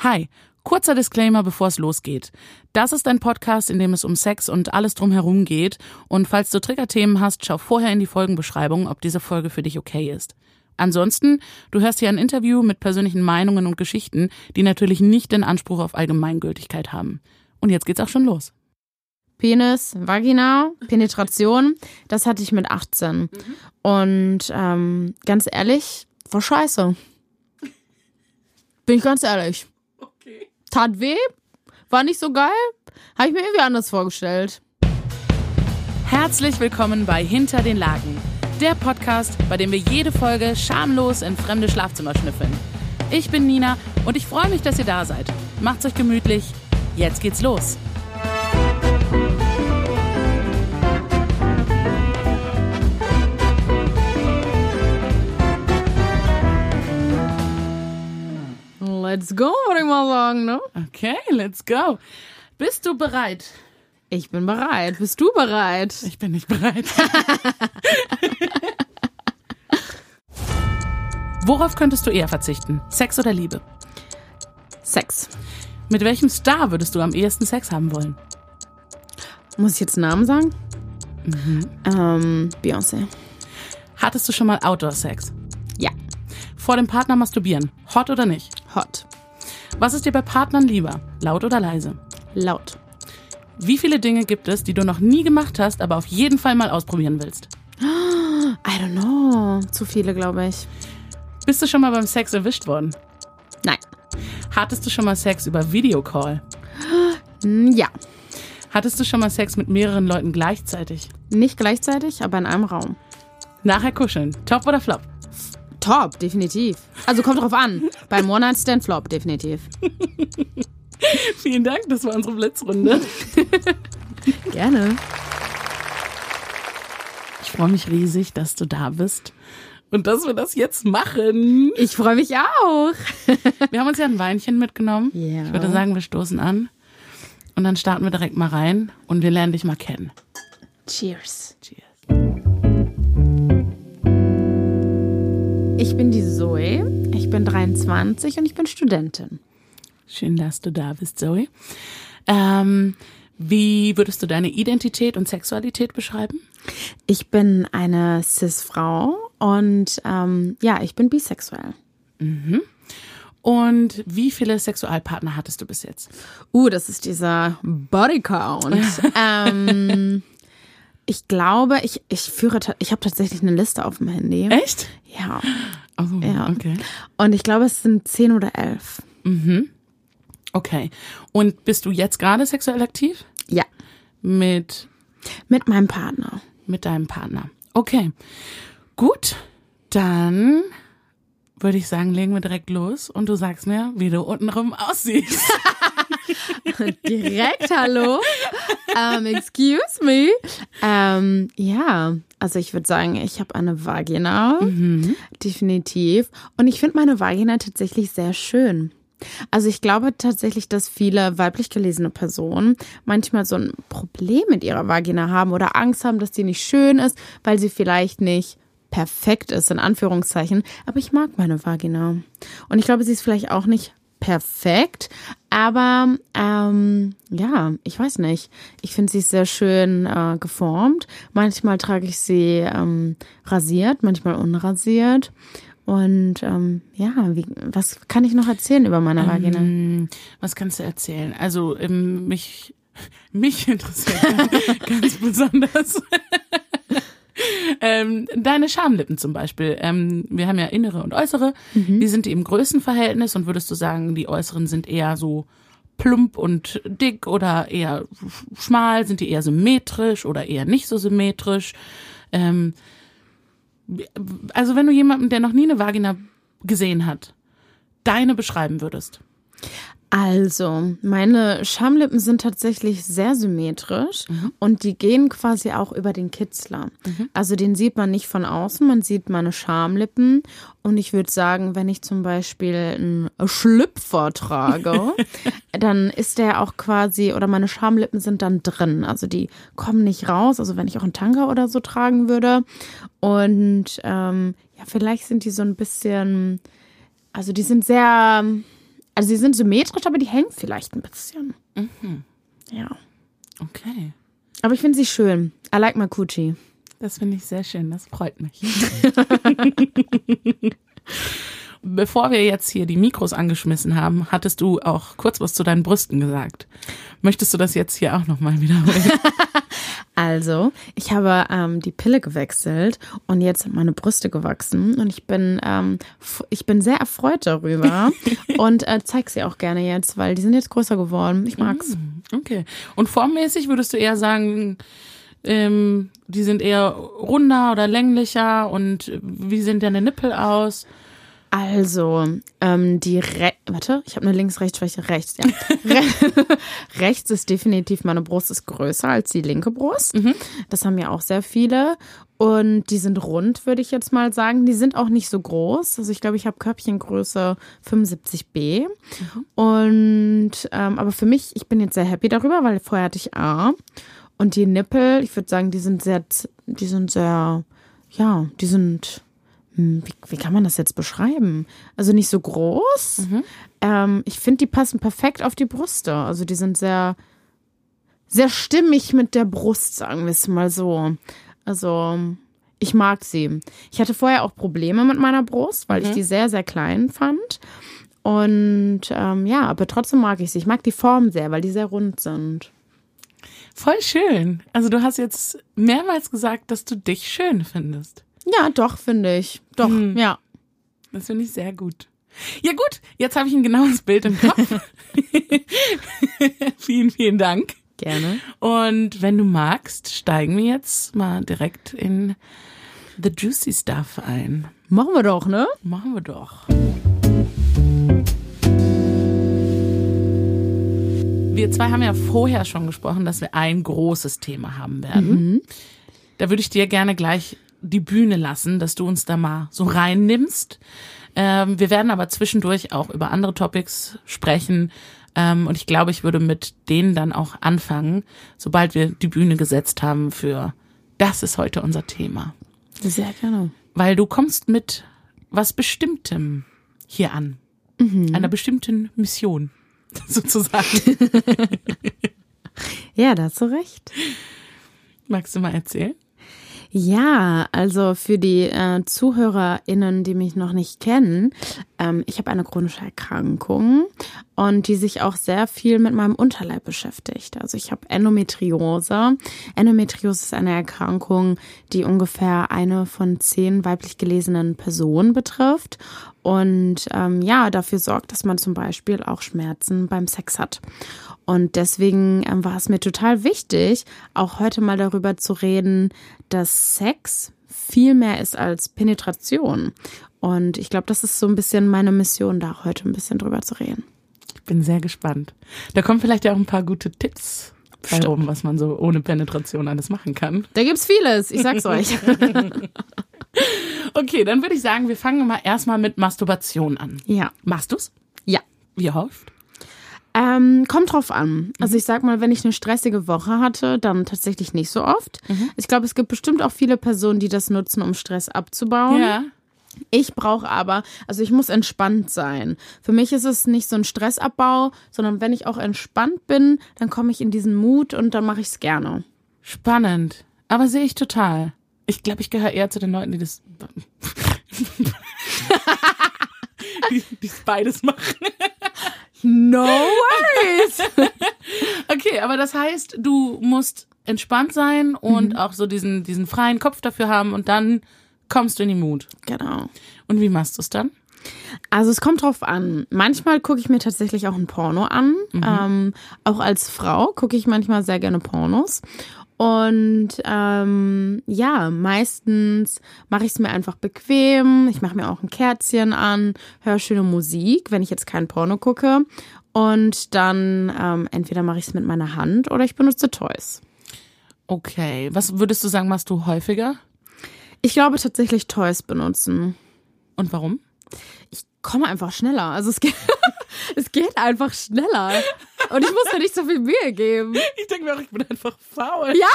Hi, kurzer Disclaimer, bevor es losgeht. Das ist ein Podcast, in dem es um Sex und alles drumherum geht. Und falls du Triggerthemen hast, schau vorher in die Folgenbeschreibung, ob diese Folge für dich okay ist. Ansonsten, du hörst hier ein Interview mit persönlichen Meinungen und Geschichten, die natürlich nicht den Anspruch auf Allgemeingültigkeit haben. Und jetzt geht's auch schon los. Penis, Vagina, Penetration, das hatte ich mit 18. Mhm. Und ähm, ganz ehrlich, war scheiße. Bin ich ganz ehrlich. Tat weh, war nicht so geil, habe ich mir irgendwie anders vorgestellt. Herzlich willkommen bei Hinter den Lagen, der Podcast, bei dem wir jede Folge schamlos in fremde Schlafzimmer schnüffeln. Ich bin Nina und ich freue mich, dass ihr da seid. Macht's euch gemütlich. Jetzt geht's los. Let's go, würde ich mal sagen, ne? Okay, let's go. Bist du bereit? Ich bin bereit. Bist du bereit? Ich bin nicht bereit. Worauf könntest du eher verzichten? Sex oder Liebe? Sex. Mit welchem Star würdest du am ehesten Sex haben wollen? Muss ich jetzt Namen sagen? Mhm. Ähm, Beyoncé. Hattest du schon mal Outdoor-Sex? Ja. Vor dem Partner masturbieren? Hot oder nicht? Hot. Was ist dir bei Partnern lieber? Laut oder leise? Laut. Wie viele Dinge gibt es, die du noch nie gemacht hast, aber auf jeden Fall mal ausprobieren willst? I don't know. Zu viele, glaube ich. Bist du schon mal beim Sex erwischt worden? Nein. Hattest du schon mal Sex über Videocall? Ja. Hattest du schon mal Sex mit mehreren Leuten gleichzeitig? Nicht gleichzeitig, aber in einem Raum. Nachher kuscheln. Top oder Flop? Top, definitiv. Also kommt drauf an. Beim One-Night-Stand Flop, definitiv. Vielen Dank, das war unsere Blitzrunde. Gerne. Ich freue mich riesig, dass du da bist und dass wir das jetzt machen. Ich freue mich auch. wir haben uns ja ein Weinchen mitgenommen. Ja. Ich würde sagen, wir stoßen an und dann starten wir direkt mal rein und wir lernen dich mal kennen. Cheers. Ich bin die Zoe, ich bin 23 und ich bin Studentin. Schön, dass du da bist, Zoe. Ähm, wie würdest du deine Identität und Sexualität beschreiben? Ich bin eine Cis-Frau und ähm, ja, ich bin bisexuell. Mhm. Und wie viele Sexualpartner hattest du bis jetzt? Uh, das ist dieser Bodycount. ähm, ich glaube, ich, ich führe, ich habe tatsächlich eine Liste auf dem Handy. Echt? Ja. Oh, ja. okay. Und ich glaube, es sind zehn oder elf. Mhm. Okay. Und bist du jetzt gerade sexuell aktiv? Ja. Mit? Mit meinem Partner. Mit deinem Partner. Okay. Gut. Dann würde ich sagen, legen wir direkt los und du sagst mir, wie du untenrum aussiehst. Direkt, hallo. Um, excuse me. Um, ja, also ich würde sagen, ich habe eine Vagina. Mhm. Definitiv. Und ich finde meine Vagina tatsächlich sehr schön. Also ich glaube tatsächlich, dass viele weiblich gelesene Personen manchmal so ein Problem mit ihrer Vagina haben oder Angst haben, dass die nicht schön ist, weil sie vielleicht nicht perfekt ist, in Anführungszeichen. Aber ich mag meine Vagina. Und ich glaube, sie ist vielleicht auch nicht perfekt, aber ähm, ja, ich weiß nicht. Ich finde sie sehr schön äh, geformt. Manchmal trage ich sie ähm, rasiert, manchmal unrasiert. Und ähm, ja, wie, was kann ich noch erzählen über meine Vagina? Ähm, was kannst du erzählen? Also ähm, mich, mich interessiert ganz besonders. Ähm, deine Schamlippen zum Beispiel. Ähm, wir haben ja innere und äußere. Mhm. Wie sind die im Größenverhältnis? Und würdest du sagen, die äußeren sind eher so plump und dick oder eher schmal? Sind die eher symmetrisch oder eher nicht so symmetrisch? Ähm, also wenn du jemanden, der noch nie eine Vagina gesehen hat, deine beschreiben würdest. Also, meine Schamlippen sind tatsächlich sehr symmetrisch Mhm. und die gehen quasi auch über den Kitzler. Also den sieht man nicht von außen, man sieht meine Schamlippen und ich würde sagen, wenn ich zum Beispiel einen Schlüpfer trage, dann ist der auch quasi, oder meine Schamlippen sind dann drin. Also die kommen nicht raus, also wenn ich auch einen Tanga oder so tragen würde. Und ähm, ja, vielleicht sind die so ein bisschen, also die sind sehr Also sie sind symmetrisch, aber die hängen vielleicht ein bisschen. Ja. Okay. Aber ich finde sie schön. I like my Coochie. Das finde ich sehr schön, das freut mich. Bevor wir jetzt hier die Mikros angeschmissen haben, hattest du auch kurz was zu deinen Brüsten gesagt. Möchtest du das jetzt hier auch nochmal wiederholen? Also, ich habe ähm, die Pille gewechselt und jetzt sind meine Brüste gewachsen und ich bin, ähm, ich bin sehr erfreut darüber und äh, zeig sie auch gerne jetzt, weil die sind jetzt größer geworden. Ich mag's. Okay. Und formmäßig würdest du eher sagen, ähm, die sind eher runder oder länglicher und wie sehen deine Nippel aus? Also, ähm, die Re warte, ich habe eine links-rechts-Schwäche rechts. Ja. Re rechts ist definitiv, meine Brust ist größer als die linke Brust. Das haben ja auch sehr viele. Und die sind rund, würde ich jetzt mal sagen. Die sind auch nicht so groß. Also ich glaube, ich habe Körbchengröße 75b. Und ähm, aber für mich, ich bin jetzt sehr happy darüber, weil vorher hatte ich A. Und die Nippel, ich würde sagen, die sind sehr, die sind sehr, ja, die sind wie, wie kann man das jetzt beschreiben? Also nicht so groß. Ähm, ich finde, die passen perfekt auf die Brüste. Also die sind sehr, sehr stimmig mit der Brust, sagen wir es mal so. Also ich mag sie. Ich hatte vorher auch Probleme mit meiner Brust, weil ich die sehr, sehr klein fand. Und ähm, ja, aber trotzdem mag ich sie. Ich mag die Form sehr, weil die sehr rund sind. Voll schön. Also du hast jetzt mehrmals gesagt, dass du dich schön findest. Ja, doch, finde ich. Doch, ja. Das finde ich sehr gut. Ja gut, jetzt habe ich ein genaues Bild im Kopf. vielen, vielen Dank. Gerne. Und wenn du magst, steigen wir jetzt mal direkt in The Juicy Stuff ein. Machen wir doch, ne? Machen wir doch. Wir zwei haben ja vorher schon gesprochen, dass wir ein großes Thema haben werden. Da würde ich dir gerne gleich die Bühne lassen, dass du uns da mal so reinnimmst. Ähm, wir werden aber zwischendurch auch über andere Topics sprechen. Ähm, und ich glaube, ich würde mit denen dann auch anfangen, sobald wir die Bühne gesetzt haben für das ist heute unser Thema. Sehr gerne. Weil du kommst mit was Bestimmtem hier an. Einer bestimmten Mission, sozusagen. Ja, da hast du recht. Magst du mal erzählen? Ja, also für die äh, ZuhörerInnen, die mich noch nicht kennen, ähm, ich habe eine chronische Erkrankung und die sich auch sehr viel mit meinem Unterleib beschäftigt. Also ich habe Endometriose. Endometriose ist eine Erkrankung, die ungefähr eine von zehn weiblich gelesenen Personen betrifft und ähm, ja, dafür sorgt, dass man zum Beispiel auch Schmerzen beim Sex hat. Und deswegen ähm, war es mir total wichtig, auch heute mal darüber zu reden, dass Sex viel mehr ist als Penetration. Und ich glaube, das ist so ein bisschen meine Mission, da heute ein bisschen drüber zu reden. Ich bin sehr gespannt. Da kommen vielleicht ja auch ein paar gute Tipps bei Bestimmt. rum, was man so ohne Penetration alles machen kann. Da gibt's vieles, ich sag's euch. Okay, dann würde ich sagen, wir fangen mal erstmal mit Masturbation an. ja. Machst du's? Ja. Wie oft? Ähm, kommt drauf an. Also ich sag mal, wenn ich eine stressige Woche hatte, dann tatsächlich nicht so oft. Ich glaube, es gibt bestimmt auch viele Personen, die das nutzen, um Stress abzubauen. Ja. Ich brauche aber, also ich muss entspannt sein. Für mich ist es nicht so ein Stressabbau, sondern wenn ich auch entspannt bin, dann komme ich in diesen Mut und dann mache ich es gerne. Spannend. Aber sehe ich total. Ich glaube, ich gehöre eher zu den Leuten, die das. die, die beides machen. No worries. Okay, aber das heißt, du musst entspannt sein und auch so diesen, diesen freien Kopf dafür haben und dann kommst du in die Mut. genau. Und wie machst du es dann? Also es kommt drauf an. Manchmal gucke ich mir tatsächlich auch ein Porno an. Ähm, auch als Frau gucke ich manchmal sehr gerne Pornos. Und ähm, ja, meistens mache ich es mir einfach bequem. Ich mache mir auch ein Kerzchen an, höre schöne Musik, wenn ich jetzt kein Porno gucke. Und dann ähm, entweder mache ich es mit meiner Hand oder ich benutze Toys. Okay. Was würdest du sagen, machst du häufiger? Ich glaube tatsächlich Toys benutzen. Und warum? ich komme einfach schneller. Also es geht, es geht einfach schneller. Und ich muss mir nicht so viel Mühe geben. Ich denke mir auch, ich bin einfach faul. Ja.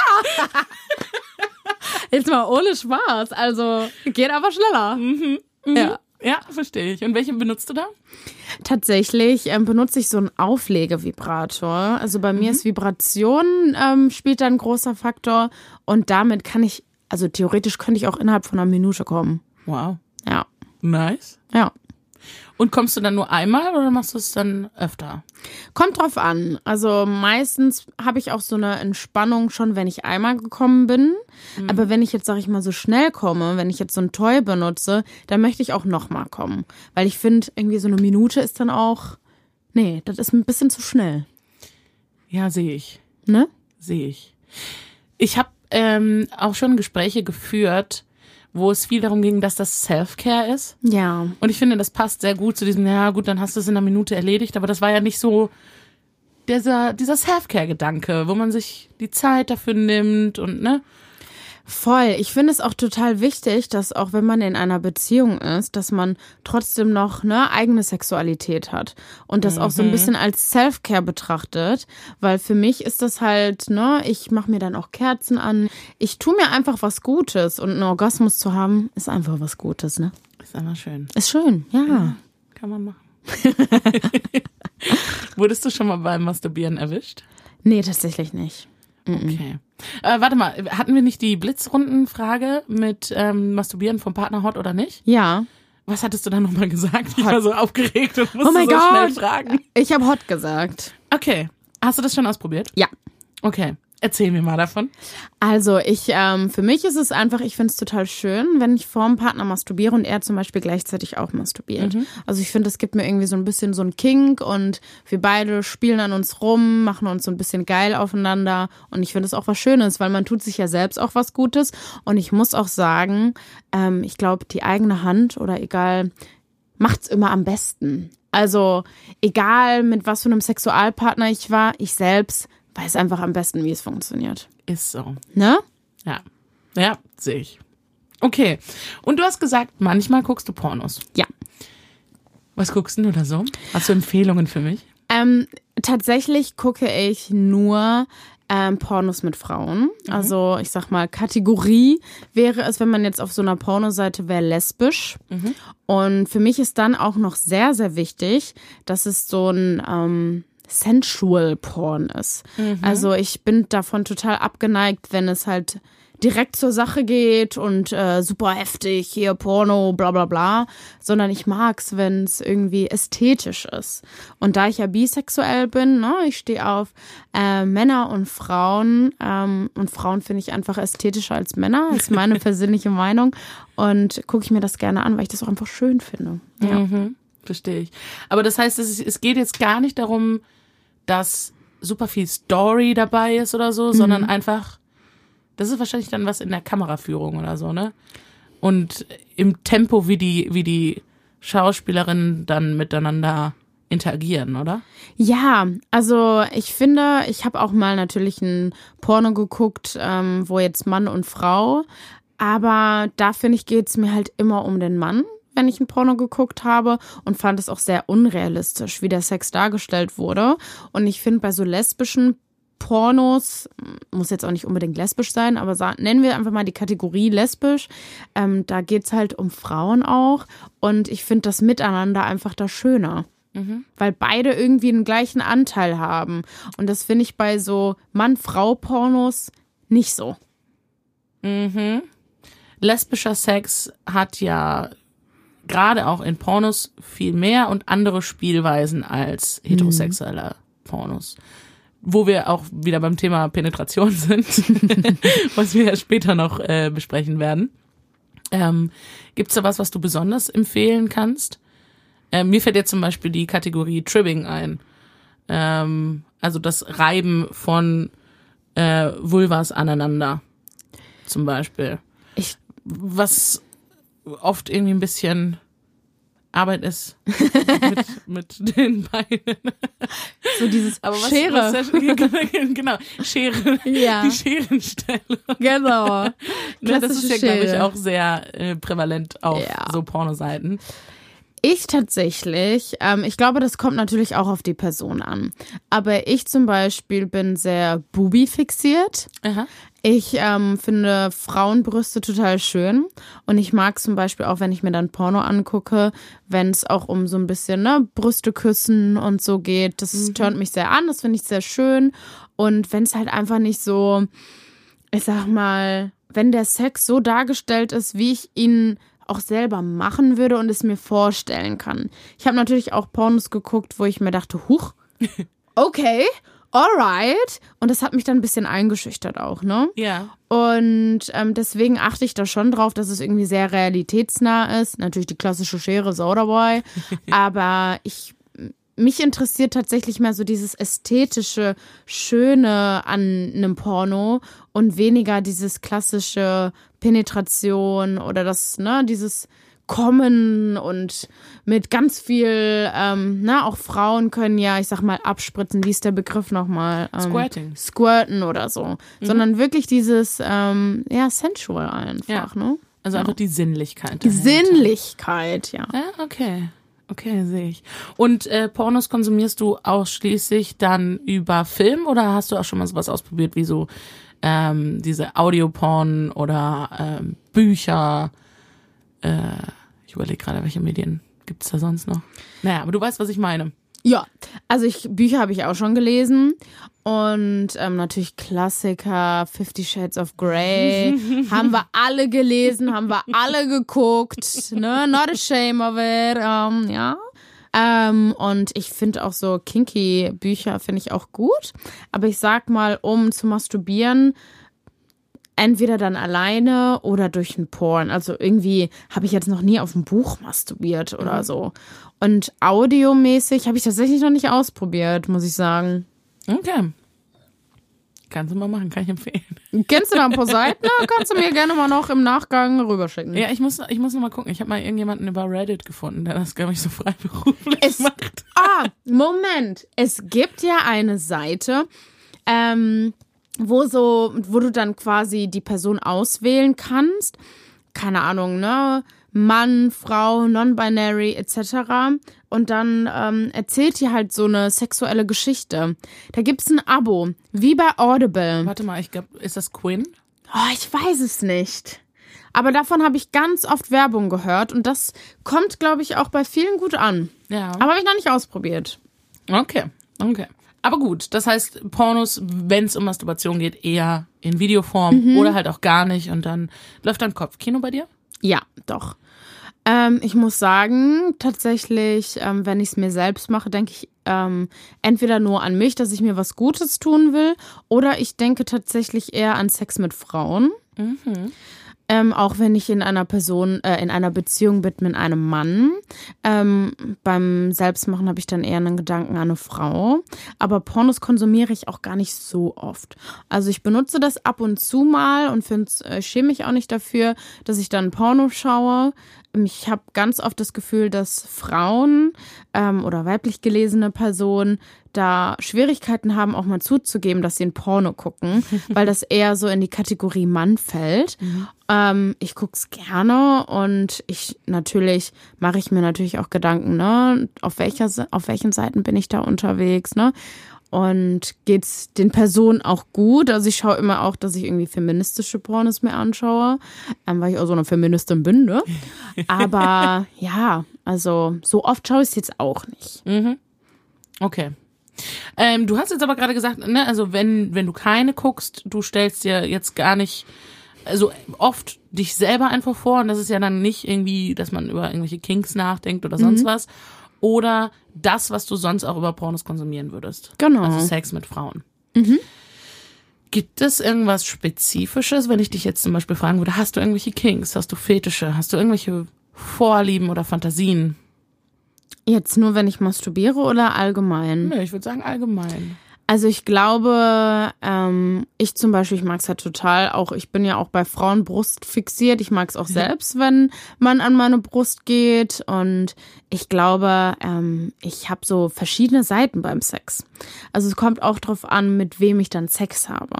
Jetzt mal ohne Spaß. Also geht einfach schneller. Ja. Ja, verstehe ich. Und welche benutzt du da? Tatsächlich ähm, benutze ich so einen Auflegevibrator. Also bei mir ist Vibration ähm, spielt da ein großer Faktor und damit kann ich, also theoretisch könnte ich auch innerhalb von einer Minute kommen. Wow. Ja, Nice. ja. Und kommst du dann nur einmal oder machst du es dann öfter? Kommt drauf an. Also meistens habe ich auch so eine Entspannung schon, wenn ich einmal gekommen bin. Aber wenn ich jetzt, sag ich mal, so schnell komme, wenn ich jetzt so ein Toy benutze, dann möchte ich auch nochmal kommen. Weil ich finde, irgendwie so eine Minute ist dann auch, nee, das ist ein bisschen zu schnell. Ja, sehe ich. Ne? Sehe ich. Ich habe ähm, auch schon Gespräche geführt, wo es viel darum ging, dass das Self-Care ist. Ja. Und ich finde, das passt sehr gut zu diesem, ja gut, dann hast du es in einer Minute erledigt, aber das war ja nicht so dieser, dieser Self-Care-Gedanke, wo man sich die Zeit dafür nimmt und ne? Voll. Ich finde es auch total wichtig, dass auch wenn man in einer Beziehung ist, dass man trotzdem noch eine eigene Sexualität hat und das auch so ein bisschen als Self-Care betrachtet, weil für mich ist das halt, ne, ich mache mir dann auch Kerzen an. Ich tue mir einfach was Gutes und einen Orgasmus zu haben, ist einfach was Gutes, ne? Ist immer schön. Ist schön, ja. Kann man machen. Wurdest du schon mal beim Masturbieren erwischt? Nee, tatsächlich nicht. Okay. Äh, warte mal, hatten wir nicht die Blitzrundenfrage mit ähm, Masturbieren vom Partner hot oder nicht? Ja. Was hattest du da nochmal gesagt? Ich war so aufgeregt und musste Oh mein so schnell Gott. fragen. Ich habe hot gesagt. Okay. Hast du das schon ausprobiert? Ja. Okay. Erzähl mir mal davon. Also ich, ähm, für mich ist es einfach, ich finde es total schön, wenn ich vorm Partner masturbiere und er zum Beispiel gleichzeitig auch masturbiert. Also ich finde, es gibt mir irgendwie so ein bisschen so ein Kink und wir beide spielen an uns rum, machen uns so ein bisschen geil aufeinander und ich finde es auch was Schönes, weil man tut sich ja selbst auch was Gutes und ich muss auch sagen, ähm, ich glaube, die eigene Hand oder egal, macht's immer am besten. Also egal mit was für einem Sexualpartner ich war, ich selbst weiß einfach am besten, wie es funktioniert. Ist so. Ne? Ja. Ja, sehe ich. Okay. Und du hast gesagt, manchmal guckst du Pornos. Ja. Was guckst du da so? Hast du Empfehlungen für mich? Ähm, tatsächlich gucke ich nur ähm, Pornos mit Frauen. Also ich sag mal, Kategorie wäre es, wenn man jetzt auf so einer Pornoseite wäre, lesbisch. Und für mich ist dann auch noch sehr, sehr wichtig, dass es so ein ähm, Sensual Porn ist. Also ich bin davon total abgeneigt, wenn es halt direkt zur Sache geht und äh, super heftig, hier Porno, bla bla bla, sondern ich mag's, wenn es irgendwie ästhetisch ist. Und da ich ja bisexuell bin, ne, ich stehe auf äh, Männer und Frauen ähm, und Frauen finde ich einfach ästhetischer als Männer, ist meine persönliche Meinung und gucke ich mir das gerne an, weil ich das auch einfach schön finde. Ja. Mhm, verstehe ich. Aber das heißt, es, es geht jetzt gar nicht darum, dass super viel Story dabei ist oder so, sondern einfach, das ist wahrscheinlich dann was in der Kameraführung oder so, ne? Und im Tempo, wie die, wie die Schauspielerinnen dann miteinander interagieren, oder? Ja, also ich finde, ich habe auch mal natürlich ein Porno geguckt, ähm, wo jetzt Mann und Frau, aber da finde ich, geht's mir halt immer um den Mann, wenn ich ein Porno geguckt habe und fand es auch sehr unrealistisch, wie der Sex dargestellt wurde. Und ich finde bei so lesbischen Pornos, muss jetzt auch nicht unbedingt lesbisch sein, aber nennen wir einfach mal die Kategorie lesbisch. Ähm, da geht's halt um Frauen auch. Und ich finde das Miteinander einfach da schöner. Weil beide irgendwie einen gleichen Anteil haben. Und das finde ich bei so Mann-Frau-Pornos nicht so. lesbischer Sex hat ja gerade auch in Pornos viel mehr und andere Spielweisen als heterosexuelle Pornos. Wo wir auch wieder beim Thema Penetration sind, was wir ja später noch äh, besprechen werden. Ähm, Gibt es da was, was du besonders empfehlen kannst? Ähm, mir fällt jetzt zum Beispiel die Kategorie Tribbing ein. Ähm, also das Reiben von äh, Vulvas aneinander. Zum Beispiel Ich, was oft irgendwie ein bisschen Arbeit ist mit, mit den Beinen. so dieses Aber was, Schere. Was, genau, Schere. Ja. Die Scherenstellung. genau. Ne, das ist ja, glaube ich, auch sehr äh, prävalent auf Ja. so Pornoseiten. Ich tatsächlich, ähm, ich glaube, das kommt natürlich auch auf die Person an. Aber ich zum Beispiel bin sehr Bubi fixiert. Aha. Ich ähm, finde Frauenbrüste total schön und ich mag zum Beispiel auch, wenn ich mir dann Porno angucke, wenn es auch um so ein bisschen ne, Brüste küssen und so geht. Das mhm. turnt mich sehr an, das finde ich sehr schön. Und wenn es halt einfach nicht so, ich sag mal, wenn der Sex so dargestellt ist, wie ich ihn auch selber machen würde und es mir vorstellen kann. Ich habe natürlich auch Pornos geguckt, wo ich mir dachte, huch, okay, alright. Und das hat mich dann ein bisschen eingeschüchtert auch, ne? Ja. Und ähm, deswegen achte ich da schon drauf, dass es irgendwie sehr realitätsnah ist. Natürlich die klassische Schere Sodaboy. aber ich mich interessiert tatsächlich mehr so dieses ästhetische, schöne an einem Porno und weniger dieses klassische Penetration oder das, ne, dieses kommen und mit ganz viel, ähm, na, auch Frauen können ja, ich sag mal, abspritzen, wie ist der Begriff nochmal? Ähm, Squirting. Squirten oder so. Mhm. Sondern wirklich dieses, ähm, ja, sensual einfach, ja. ne? Also einfach die Sinnlichkeit. Die Sinnlichkeit, ja. Ja, okay. Okay, sehe ich. Und äh, Pornos konsumierst du ausschließlich dann über Film oder hast du auch schon mal sowas ausprobiert wie so ähm, diese Audioporn oder ähm, Bücher? Äh, ich überlege gerade, welche Medien gibt's da sonst noch? Naja, aber du weißt, was ich meine. Ja, also ich Bücher habe ich auch schon gelesen und ähm, natürlich Klassiker, Fifty Shades of Grey, haben wir alle gelesen, haben wir alle geguckt, ne, not a shame of it, ähm, ja. Ähm, und ich finde auch so kinky Bücher finde ich auch gut, aber ich sag mal, um zu masturbieren, entweder dann alleine oder durch ein Porn. Also irgendwie habe ich jetzt noch nie auf ein Buch masturbiert oder mhm. so. Und audiomäßig habe ich tatsächlich noch nicht ausprobiert, muss ich sagen. Okay. Kannst du mal machen, kann ich empfehlen. Kennst du da ein paar Seiten? Kannst du mir gerne mal noch im Nachgang rüberschicken. Ja, ich muss, ich muss noch mal gucken. Ich habe mal irgendjemanden über Reddit gefunden, der das, glaube ich, so freiberuflich es, macht. Ah, Moment. Es gibt ja eine Seite, ähm, wo so, wo du dann quasi die Person auswählen kannst. Keine Ahnung, ne? Mann, Frau, non-binary etc. Und dann ähm, erzählt ihr halt so eine sexuelle Geschichte. Da gibt's ein Abo, wie bei Audible. Warte mal, ich glaube, ist das Quinn? Oh, ich weiß es nicht. Aber davon habe ich ganz oft Werbung gehört und das kommt, glaube ich, auch bei vielen gut an. Ja. Aber habe ich noch nicht ausprobiert. Okay, okay. Aber gut, das heißt, Pornos, wenn es um Masturbation geht, eher in Videoform mhm. oder halt auch gar nicht und dann läuft dein Kopfkino bei dir? Ja, doch. Ähm, ich muss sagen, tatsächlich, ähm, wenn ich es mir selbst mache, denke ich ähm, entweder nur an mich, dass ich mir was Gutes tun will, oder ich denke tatsächlich eher an Sex mit Frauen. Mhm. Ähm, auch wenn ich in einer Person, äh, in einer Beziehung bin mit einem Mann. Ähm, beim Selbstmachen habe ich dann eher einen Gedanken an eine Frau. Aber Pornos konsumiere ich auch gar nicht so oft. Also ich benutze das ab und zu mal und finde, äh, schäme mich auch nicht dafür, dass ich dann Porno schaue ich habe ganz oft das Gefühl, dass Frauen ähm, oder weiblich gelesene Personen da Schwierigkeiten haben, auch mal zuzugeben, dass sie ein Porno gucken, weil das eher so in die Kategorie Mann fällt. Mhm. Ähm, ich guck's gerne und ich natürlich mache ich mir natürlich auch Gedanken, ne, auf welcher auf welchen Seiten bin ich da unterwegs, ne? Und geht's den Personen auch gut? Also ich schaue immer auch, dass ich irgendwie feministische Pornos mir anschaue, ähm, weil ich auch so eine Feministin bin, ne? Aber ja, also so oft schaue ich es jetzt auch nicht. Mhm. Okay. Ähm, du hast jetzt aber gerade gesagt, ne, also wenn, wenn du keine guckst, du stellst dir jetzt gar nicht also oft dich selber einfach vor und das ist ja dann nicht irgendwie, dass man über irgendwelche Kinks nachdenkt oder sonst mhm. was, oder das, was du sonst auch über Pornos konsumieren würdest. Genau. Also Sex mit Frauen. Mhm. Gibt es irgendwas Spezifisches, wenn ich dich jetzt zum Beispiel fragen würde, hast du irgendwelche Kinks, hast du Fetische, hast du irgendwelche Vorlieben oder Fantasien? Jetzt nur, wenn ich masturbiere oder allgemein? Nö, ich würde sagen allgemein. Also ich glaube, ähm, ich zum Beispiel, ich mag es halt total. Auch ich bin ja auch bei Frauenbrust fixiert. Ich mag es auch selbst, wenn man an meine Brust geht. Und ich glaube, ähm, ich habe so verschiedene Seiten beim Sex. Also es kommt auch drauf an, mit wem ich dann Sex habe.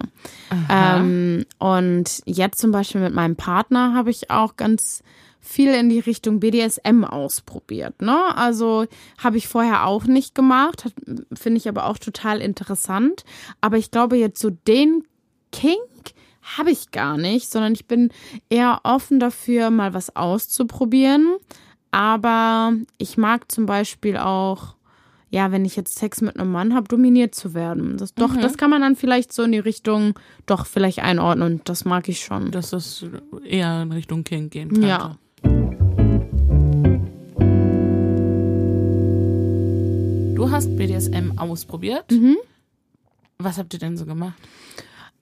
Ähm, und jetzt zum Beispiel mit meinem Partner habe ich auch ganz viel in die Richtung BDSM ausprobiert. Ne? Also habe ich vorher auch nicht gemacht, finde ich aber auch total interessant. Aber ich glaube jetzt so den Kink habe ich gar nicht, sondern ich bin eher offen dafür, mal was auszuprobieren. Aber ich mag zum Beispiel auch, ja, wenn ich jetzt Sex mit einem Mann habe, dominiert zu werden. Das, doch, mhm. das kann man dann vielleicht so in die Richtung, doch, vielleicht einordnen. Das mag ich schon. Dass das eher in Richtung King gehen kann. Ja. Du hast BDSM ausprobiert. Mhm. Was habt ihr denn so gemacht?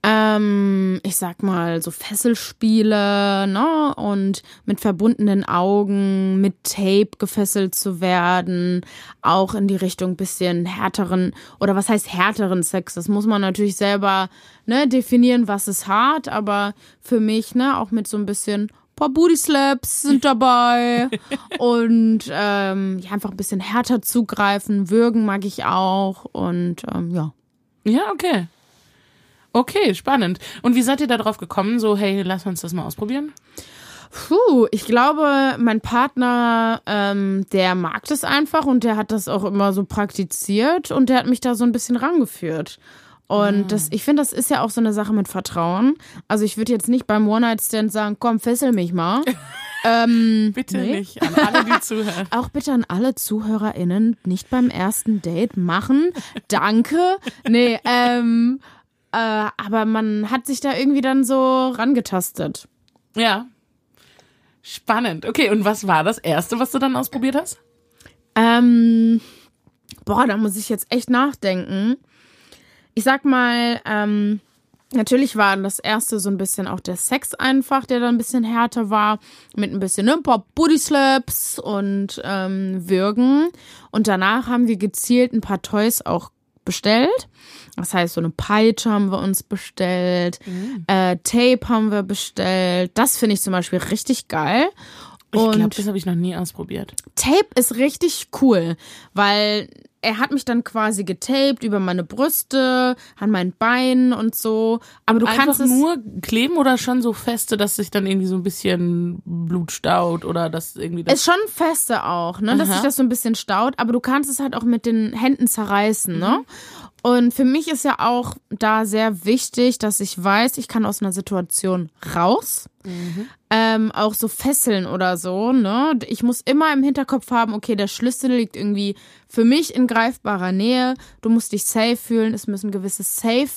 ähm, ich sag mal, so Fesselspiele, ne? Und mit verbundenen Augen, mit Tape gefesselt zu werden, auch in die Richtung bisschen härteren, oder was heißt härteren Sex? Das muss man natürlich selber, ne, definieren, was ist hart, aber für mich, ne, auch mit so ein bisschen paar Booty Slaps sind dabei und ähm, ja, einfach ein bisschen härter zugreifen, würgen mag ich auch und ähm, ja. Ja, okay. Okay, spannend. Und wie seid ihr darauf gekommen, so, hey, lass uns das mal ausprobieren? Puh, ich glaube, mein Partner, ähm, der mag das einfach und der hat das auch immer so praktiziert und der hat mich da so ein bisschen rangeführt. Und das, ich finde, das ist ja auch so eine Sache mit Vertrauen. Also ich würde jetzt nicht beim One-Night-Stand sagen, komm, fessel mich mal. ähm, bitte nee. nicht an alle, die zuhören. Auch bitte an alle ZuhörerInnen nicht beim ersten Date machen. Danke. Nee, ähm, äh, aber man hat sich da irgendwie dann so rangetastet. Ja. Spannend. Okay, und was war das erste, was du dann ausprobiert hast? Ähm, boah, da muss ich jetzt echt nachdenken. Ich sag mal, ähm, natürlich war das erste so ein bisschen auch der Sex einfach, der dann ein bisschen härter war, mit ein bisschen ne, ein paar Booty Slaps und ähm, Würgen. Und danach haben wir gezielt ein paar Toys auch bestellt. Das heißt, so eine Peitsche haben wir uns bestellt, mhm. äh, Tape haben wir bestellt. Das finde ich zum Beispiel richtig geil. Und ich glaube, das habe ich noch nie ausprobiert. Tape ist richtig cool, weil er hat mich dann quasi getaped über meine Brüste, an meinen Beinen und so. Aber du Einfach kannst es nur kleben oder schon so feste, dass sich dann irgendwie so ein bisschen Blut staut oder das irgendwie. Das ist schon feste auch, ne, dass sich das so ein bisschen staut. Aber du kannst es halt auch mit den Händen zerreißen, ne? Mhm. Und für mich ist ja auch da sehr wichtig, dass ich weiß, ich kann aus einer Situation raus. Mhm. Ähm, auch so Fesseln oder so, ne? Ich muss immer im Hinterkopf haben, okay, der Schlüssel liegt irgendwie für mich in greifbarer Nähe. Du musst dich safe fühlen. Es müssen gewisse Safe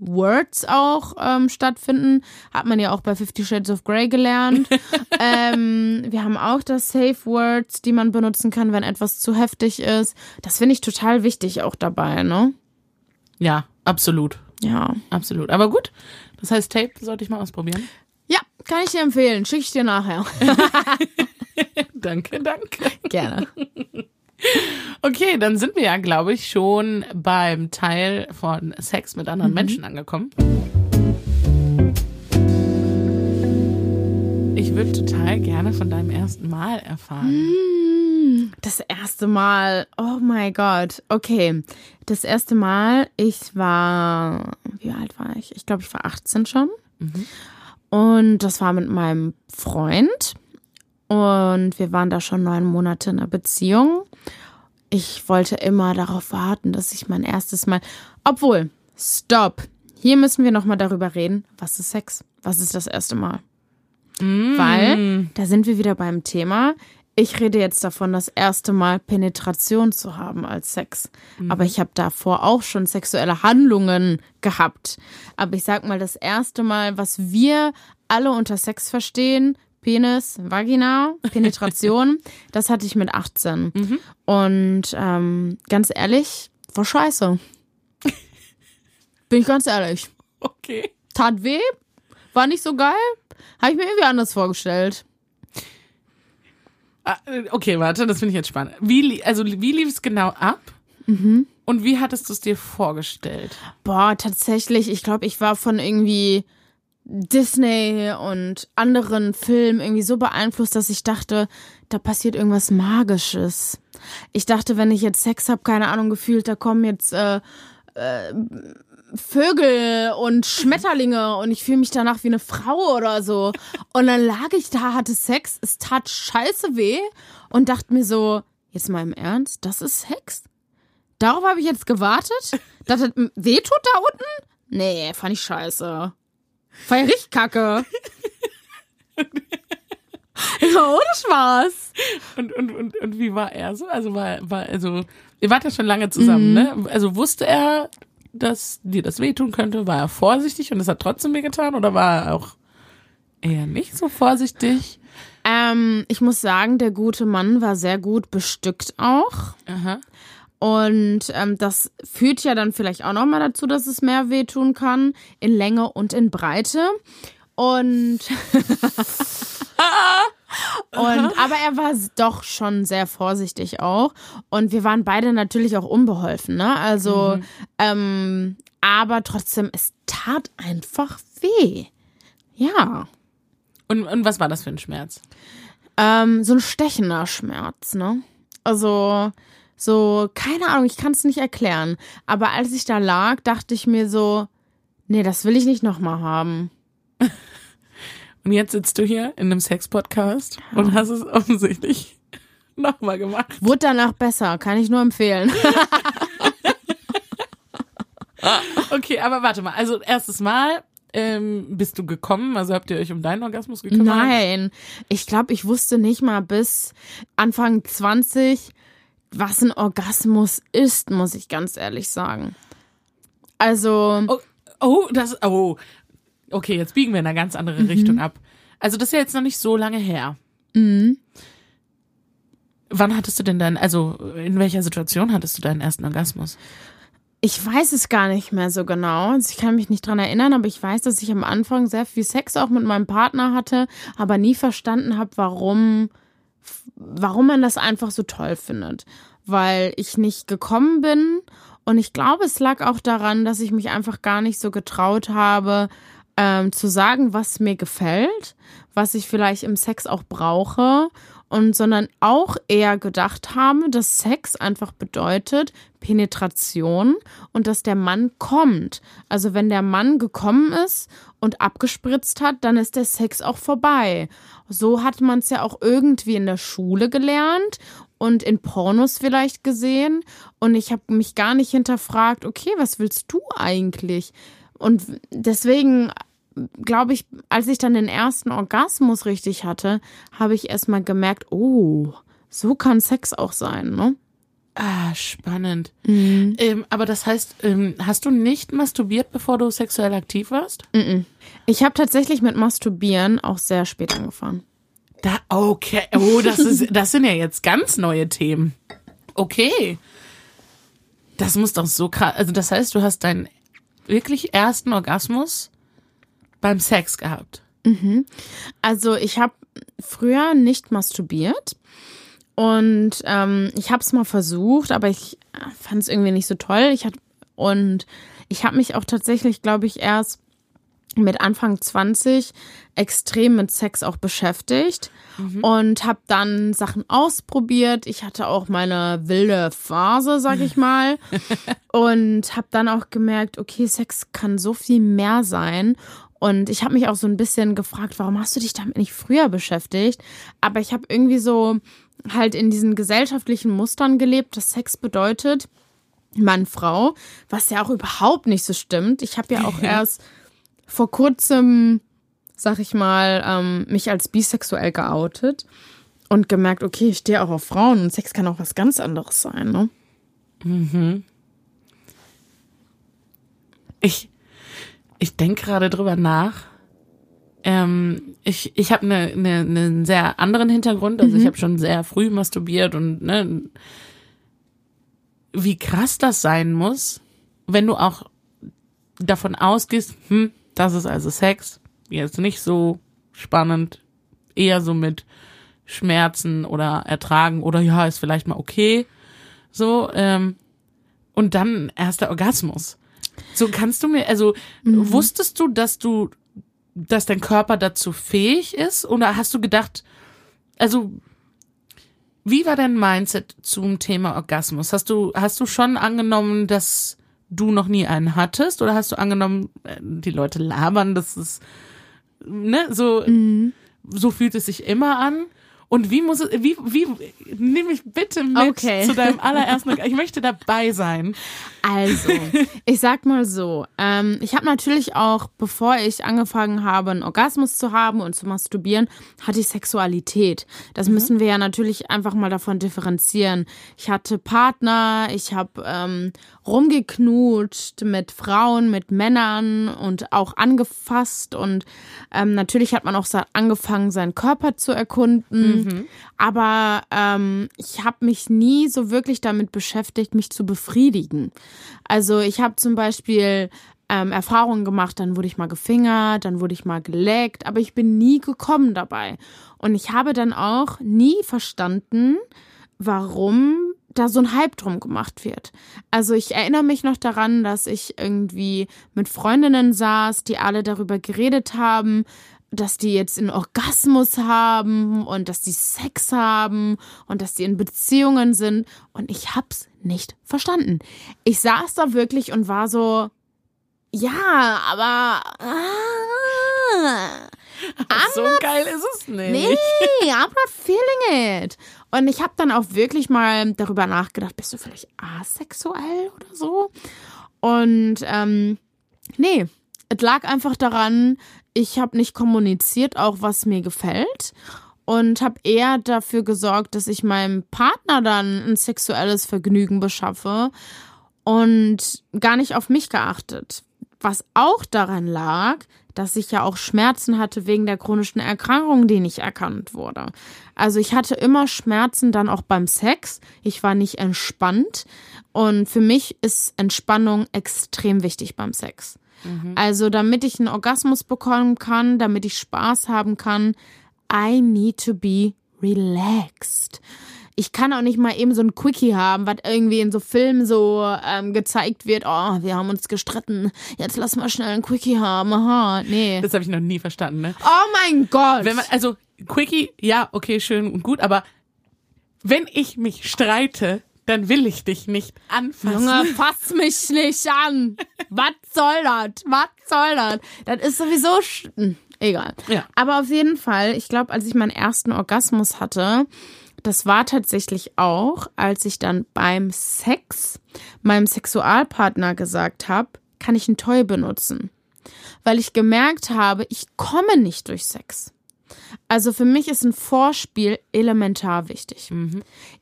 Words auch ähm, stattfinden. Hat man ja auch bei Fifty Shades of Grey gelernt. ähm, wir haben auch das Safe Words, die man benutzen kann, wenn etwas zu heftig ist. Das finde ich total wichtig auch dabei, ne? Ja, absolut. Ja. Absolut. Aber gut. Das heißt, Tape sollte ich mal ausprobieren. Ja, kann ich dir empfehlen. Schicke ich dir nachher. danke, danke. Gerne. Okay, dann sind wir ja, glaube ich, schon beim Teil von Sex mit anderen mhm. Menschen angekommen. Ich würde total gerne von deinem ersten Mal erfahren. Mm, das erste Mal, oh mein Gott. Okay, das erste Mal, ich war, wie alt war ich? Ich glaube, ich war 18 schon. Mhm. Und das war mit meinem Freund. Und wir waren da schon neun Monate in einer Beziehung. Ich wollte immer darauf warten, dass ich mein erstes Mal. Obwohl, stopp. Hier müssen wir nochmal darüber reden. Was ist Sex? Was ist das erste Mal? Mm. Weil, da sind wir wieder beim Thema. Ich rede jetzt davon, das erste Mal Penetration zu haben als Sex. Mhm. Aber ich habe davor auch schon sexuelle Handlungen gehabt. Aber ich sag mal, das erste Mal, was wir alle unter Sex verstehen, Penis, Vagina, Penetration, das hatte ich mit 18. Mhm. Und ähm, ganz ehrlich, war scheiße. Bin ich ganz ehrlich. Okay. Tat weh, war nicht so geil, habe ich mir irgendwie anders vorgestellt. Ah, okay, warte, das finde ich jetzt spannend. Wie, also, wie lief es genau ab? Mhm. Und wie hattest du es dir vorgestellt? Boah, tatsächlich, ich glaube, ich war von irgendwie Disney und anderen Filmen irgendwie so beeinflusst, dass ich dachte, da passiert irgendwas Magisches. Ich dachte, wenn ich jetzt Sex habe, keine Ahnung, gefühlt, da kommen jetzt äh, äh, Vögel und Schmetterlinge und ich fühle mich danach wie eine Frau oder so. Und dann lag ich da, hatte Sex, es tat scheiße weh und dachte mir so, jetzt mal im Ernst, das ist Sex? Darauf habe ich jetzt gewartet? Dass das weh tut da unten? Nee, fand ich scheiße. War ja richtig kacke. ja, ohne Spaß. Und, und, und, und wie war er so? Also war, war, also, ihr wart ja schon lange zusammen, ne? Also wusste er, dass dir das wehtun könnte? War er vorsichtig und es hat trotzdem wehgetan? Oder war er auch eher nicht so vorsichtig? Ähm, ich muss sagen, der gute Mann war sehr gut bestückt auch. Aha. Und ähm, das führt ja dann vielleicht auch nochmal dazu, dass es mehr wehtun kann, in Länge und in Breite. Und, und aber er war doch schon sehr vorsichtig auch. Und wir waren beide natürlich auch unbeholfen, ne? Also, ähm, aber trotzdem, es tat einfach weh. Ja. Und, und was war das für ein Schmerz? Ähm, so ein stechender Schmerz, ne? Also, so, keine Ahnung, ich kann es nicht erklären. Aber als ich da lag, dachte ich mir so, nee, das will ich nicht nochmal haben. Und jetzt sitzt du hier in einem Sex-Podcast und hast es offensichtlich nochmal gemacht. Wurde danach besser, kann ich nur empfehlen. Okay, aber warte mal. Also erstes Mal ähm, bist du gekommen, also habt ihr euch um deinen Orgasmus gekümmert? Nein, ich glaube, ich wusste nicht mal bis Anfang 20, was ein Orgasmus ist, muss ich ganz ehrlich sagen. Also, Oh, oh, das, oh. Okay, jetzt biegen wir in eine ganz andere Richtung ab. Also das ist ja jetzt noch nicht so lange her. Wann hattest du denn deinen, also in welcher Situation hattest du deinen ersten Orgasmus? ich weiß es gar nicht mehr so genau. Also ich kann mich nicht dran erinnern, aber ich weiß, dass ich am Anfang sehr viel Sex auch mit meinem Partner hatte, aber nie verstanden habe, warum, warum man das einfach so toll findet. Weil ich nicht gekommen bin und ich glaube, es lag auch daran, dass ich mich einfach gar nicht so getraut habe, ähm, zu sagen, was mir gefällt, was ich vielleicht im Sex auch brauche und sondern auch eher gedacht habe, dass Sex einfach bedeutet Penetration und dass der Mann kommt. Also wenn der Mann gekommen ist und abgespritzt hat, dann ist der Sex auch vorbei. So hat man es ja auch irgendwie in der Schule gelernt und in Pornos vielleicht gesehen und ich habe mich gar nicht hinterfragt, okay, was willst du eigentlich? Und deswegen glaube ich, als ich dann den ersten Orgasmus richtig hatte, habe ich erstmal gemerkt, oh, so kann Sex auch sein, ne? Ah, spannend. Ähm, aber das heißt, ähm, hast du nicht masturbiert, bevor du sexuell aktiv warst? Ich habe tatsächlich mit Masturbieren auch sehr spät angefangen. Da, okay. Oh, das ist, das sind ja jetzt ganz neue Themen. Okay. Das muss doch so krass. Also, das heißt, du hast deinen wirklich ersten Orgasmus beim Sex gehabt. Also ich habe früher nicht masturbiert und ähm, ich habe es mal versucht, aber ich fand es irgendwie nicht so toll. Ich hat, und ich habe mich auch tatsächlich, glaube ich, erst mit Anfang 20 extrem mit Sex auch beschäftigt und habe dann Sachen ausprobiert. Ich hatte auch meine wilde Phase, sag ich mal, und habe dann auch gemerkt, okay, Sex kann so viel mehr sein. Und ich habe mich auch so ein bisschen gefragt, warum hast du dich damit nicht früher beschäftigt? Aber ich habe irgendwie so halt in diesen gesellschaftlichen Mustern gelebt, dass Sex bedeutet Mann, Frau, was ja auch überhaupt nicht so stimmt. Ich habe ja auch erst vor kurzem, sag ich mal, ähm, mich als bisexuell geoutet und gemerkt, okay, ich stehe auch auf Frauen und Sex kann auch was ganz anderes sein, ne? Ich, ich denke gerade drüber nach. Ähm, ich ich habe eine ne, ne einen sehr anderen Hintergrund. Also ich habe schon sehr früh masturbiert und ne, wie krass das sein muss, wenn du auch davon ausgehst, hm, das ist also Sex, jetzt nicht so spannend, eher so mit Schmerzen oder Ertragen oder ja, ist vielleicht mal okay. So, ähm, und dann erst der Orgasmus. So kannst du mir, also wusstest du, dass du, dass dein Körper dazu fähig ist? Oder hast du gedacht, also wie war dein Mindset zum Thema Orgasmus? Hast du, hast du schon angenommen, dass du noch nie einen hattest? Oder hast du angenommen, äh, die Leute labern, das ist, ne, so, Mhm. so fühlt es sich immer an? Und wie muss es, wie, wie, nimm mich bitte mit Okay. zu deinem allerersten, ich möchte dabei sein. Also, ich sag mal so, ähm, ich habe natürlich auch, bevor ich angefangen habe, einen Orgasmus zu haben und zu masturbieren, hatte ich Sexualität. Das müssen wir ja natürlich einfach mal davon differenzieren. Ich hatte Partner, ich habe ähm, rumgeknutscht mit Frauen, mit Männern und auch angefasst und ähm, natürlich hat man auch angefangen, seinen Körper zu erkunden. Aber ähm, ich habe mich nie so wirklich damit beschäftigt, mich zu befriedigen. Also ich habe zum Beispiel ähm, Erfahrungen gemacht, dann wurde ich mal gefingert, dann wurde ich mal geleckt, aber ich bin nie gekommen dabei. Und ich habe dann auch nie verstanden, warum da so ein Hype drum gemacht wird. Also ich erinnere mich noch daran, dass ich irgendwie mit Freundinnen saß, die alle darüber geredet haben, dass die jetzt einen Orgasmus haben und dass die Sex haben und dass die in Beziehungen sind und ich hab's nicht verstanden. Ich saß da wirklich und war so, ja, aber ah, so geil ist es nicht. Nee, I'm not feeling it. Und ich habe dann auch wirklich mal darüber nachgedacht, bist du vielleicht asexuell oder so? Und ähm, nee, es lag einfach daran, ich habe nicht kommuniziert, auch was mir gefällt. Und habe eher dafür gesorgt, dass ich meinem Partner dann ein sexuelles Vergnügen beschaffe und gar nicht auf mich geachtet. Was auch daran lag, dass ich ja auch Schmerzen hatte wegen der chronischen Erkrankung, die nicht erkannt wurde. Also ich hatte immer Schmerzen dann auch beim Sex. Ich war nicht entspannt. Und für mich ist Entspannung extrem wichtig beim Sex. Also damit ich einen Orgasmus bekommen kann, damit ich Spaß haben kann, I need to be relaxed. Ich kann auch nicht mal eben so ein Quickie haben, was irgendwie in so Filmen so ähm, gezeigt wird. Oh, wir haben uns gestritten. Jetzt lass mal schnell ein Quickie haben. Aha, nee. Das habe ich noch nie verstanden, ne? Oh mein Gott. Wenn man, also, Quickie, ja, okay, schön und gut, aber wenn ich mich streite, dann will ich dich nicht anfassen. Junge, fass mich nicht an. Was soll das? Was soll das? Das ist sowieso hm, egal. Ja. Aber auf jeden Fall, ich glaube, als ich meinen ersten Orgasmus hatte, das war tatsächlich auch, als ich dann beim Sex meinem Sexualpartner gesagt habe, kann ich ein Toy benutzen? Weil ich gemerkt habe, ich komme nicht durch Sex. Also für mich ist ein Vorspiel elementar wichtig.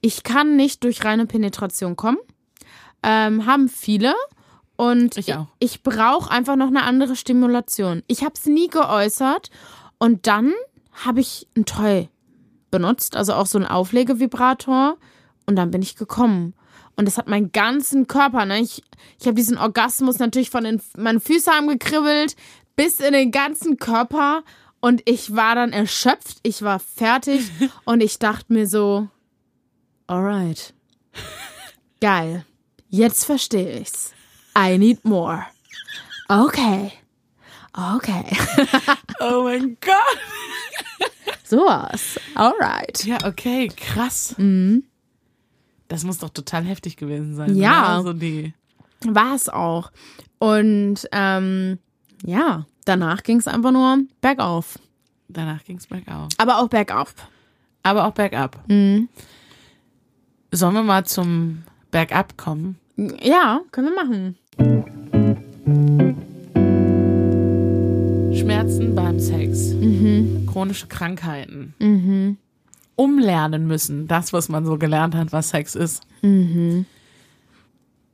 Ich kann nicht durch reine Penetration kommen. Ähm, haben viele. Und Ich auch. ich brauche einfach noch eine andere Stimulation. Ich habe es nie geäußert. Und dann habe ich ein Toy benutzt, also auch so ein Auflegevibrator. Und dann bin ich gekommen. Und das hat meinen ganzen Körper, ne? Ich, ich habe diesen Orgasmus natürlich von den, meine Füße haben gekribbelt, bis in den ganzen Körper. Und ich war dann erschöpft, ich war fertig und ich dachte mir so, alright, geil, jetzt verstehe ich's. I need more. Okay, okay, Oh mein Gott. sowas, alright. Ja, okay, krass. Das muss doch total heftig gewesen sein. Mhm. Ja. Oder? So die, War es auch. Und ähm, ja, danach ging es einfach nur bergauf. danach ging's bergauf. Aber auch bergauf. Aber auch bergab. Mhm. Sollen wir mal zum Bergab kommen? Ja, können wir machen. Schmerzen beim Sex. Mhm. Chronische Krankheiten. Umlernen müssen. Das, was man so gelernt hat, was Sex ist. Mhm.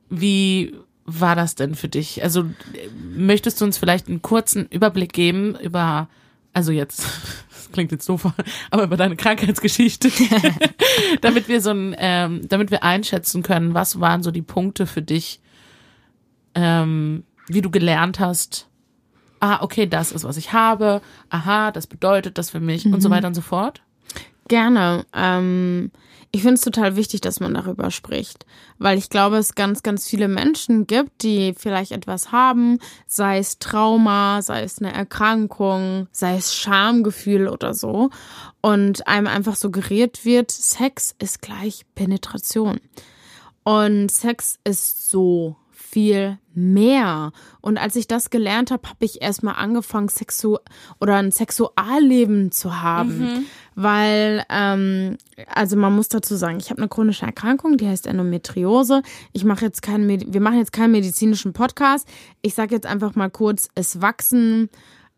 Wie war das denn für dich? Also, möchtest du uns vielleicht einen kurzen Überblick geben über, also jetzt, das klingt jetzt doof, aber über deine Krankheitsgeschichte, damit wir so ein, ähm, damit wir einschätzen können, was waren so die Punkte für dich, ähm, wie du gelernt hast, ah, okay, das ist, was ich habe, aha, das bedeutet das für mich und so weiter und so fort? Gerne. Ähm, ich finde es total wichtig, dass man darüber spricht, weil ich glaube, es ganz, ganz viele Menschen gibt, die vielleicht etwas haben, sei es Trauma, sei es eine Erkrankung, sei es Schamgefühl oder so, und einem einfach suggeriert wird, Sex ist gleich Penetration. Und Sex ist so viel mehr. Und als ich das gelernt habe, habe ich erstmal angefangen, Sexu oder ein Sexualleben zu haben. Mhm. Weil, ähm, also man muss dazu sagen, ich habe eine chronische Erkrankung, die heißt Endometriose. Ich mache jetzt keinen, wir machen jetzt keinen medizinischen Podcast. Ich sage jetzt einfach mal kurz, es wachsen,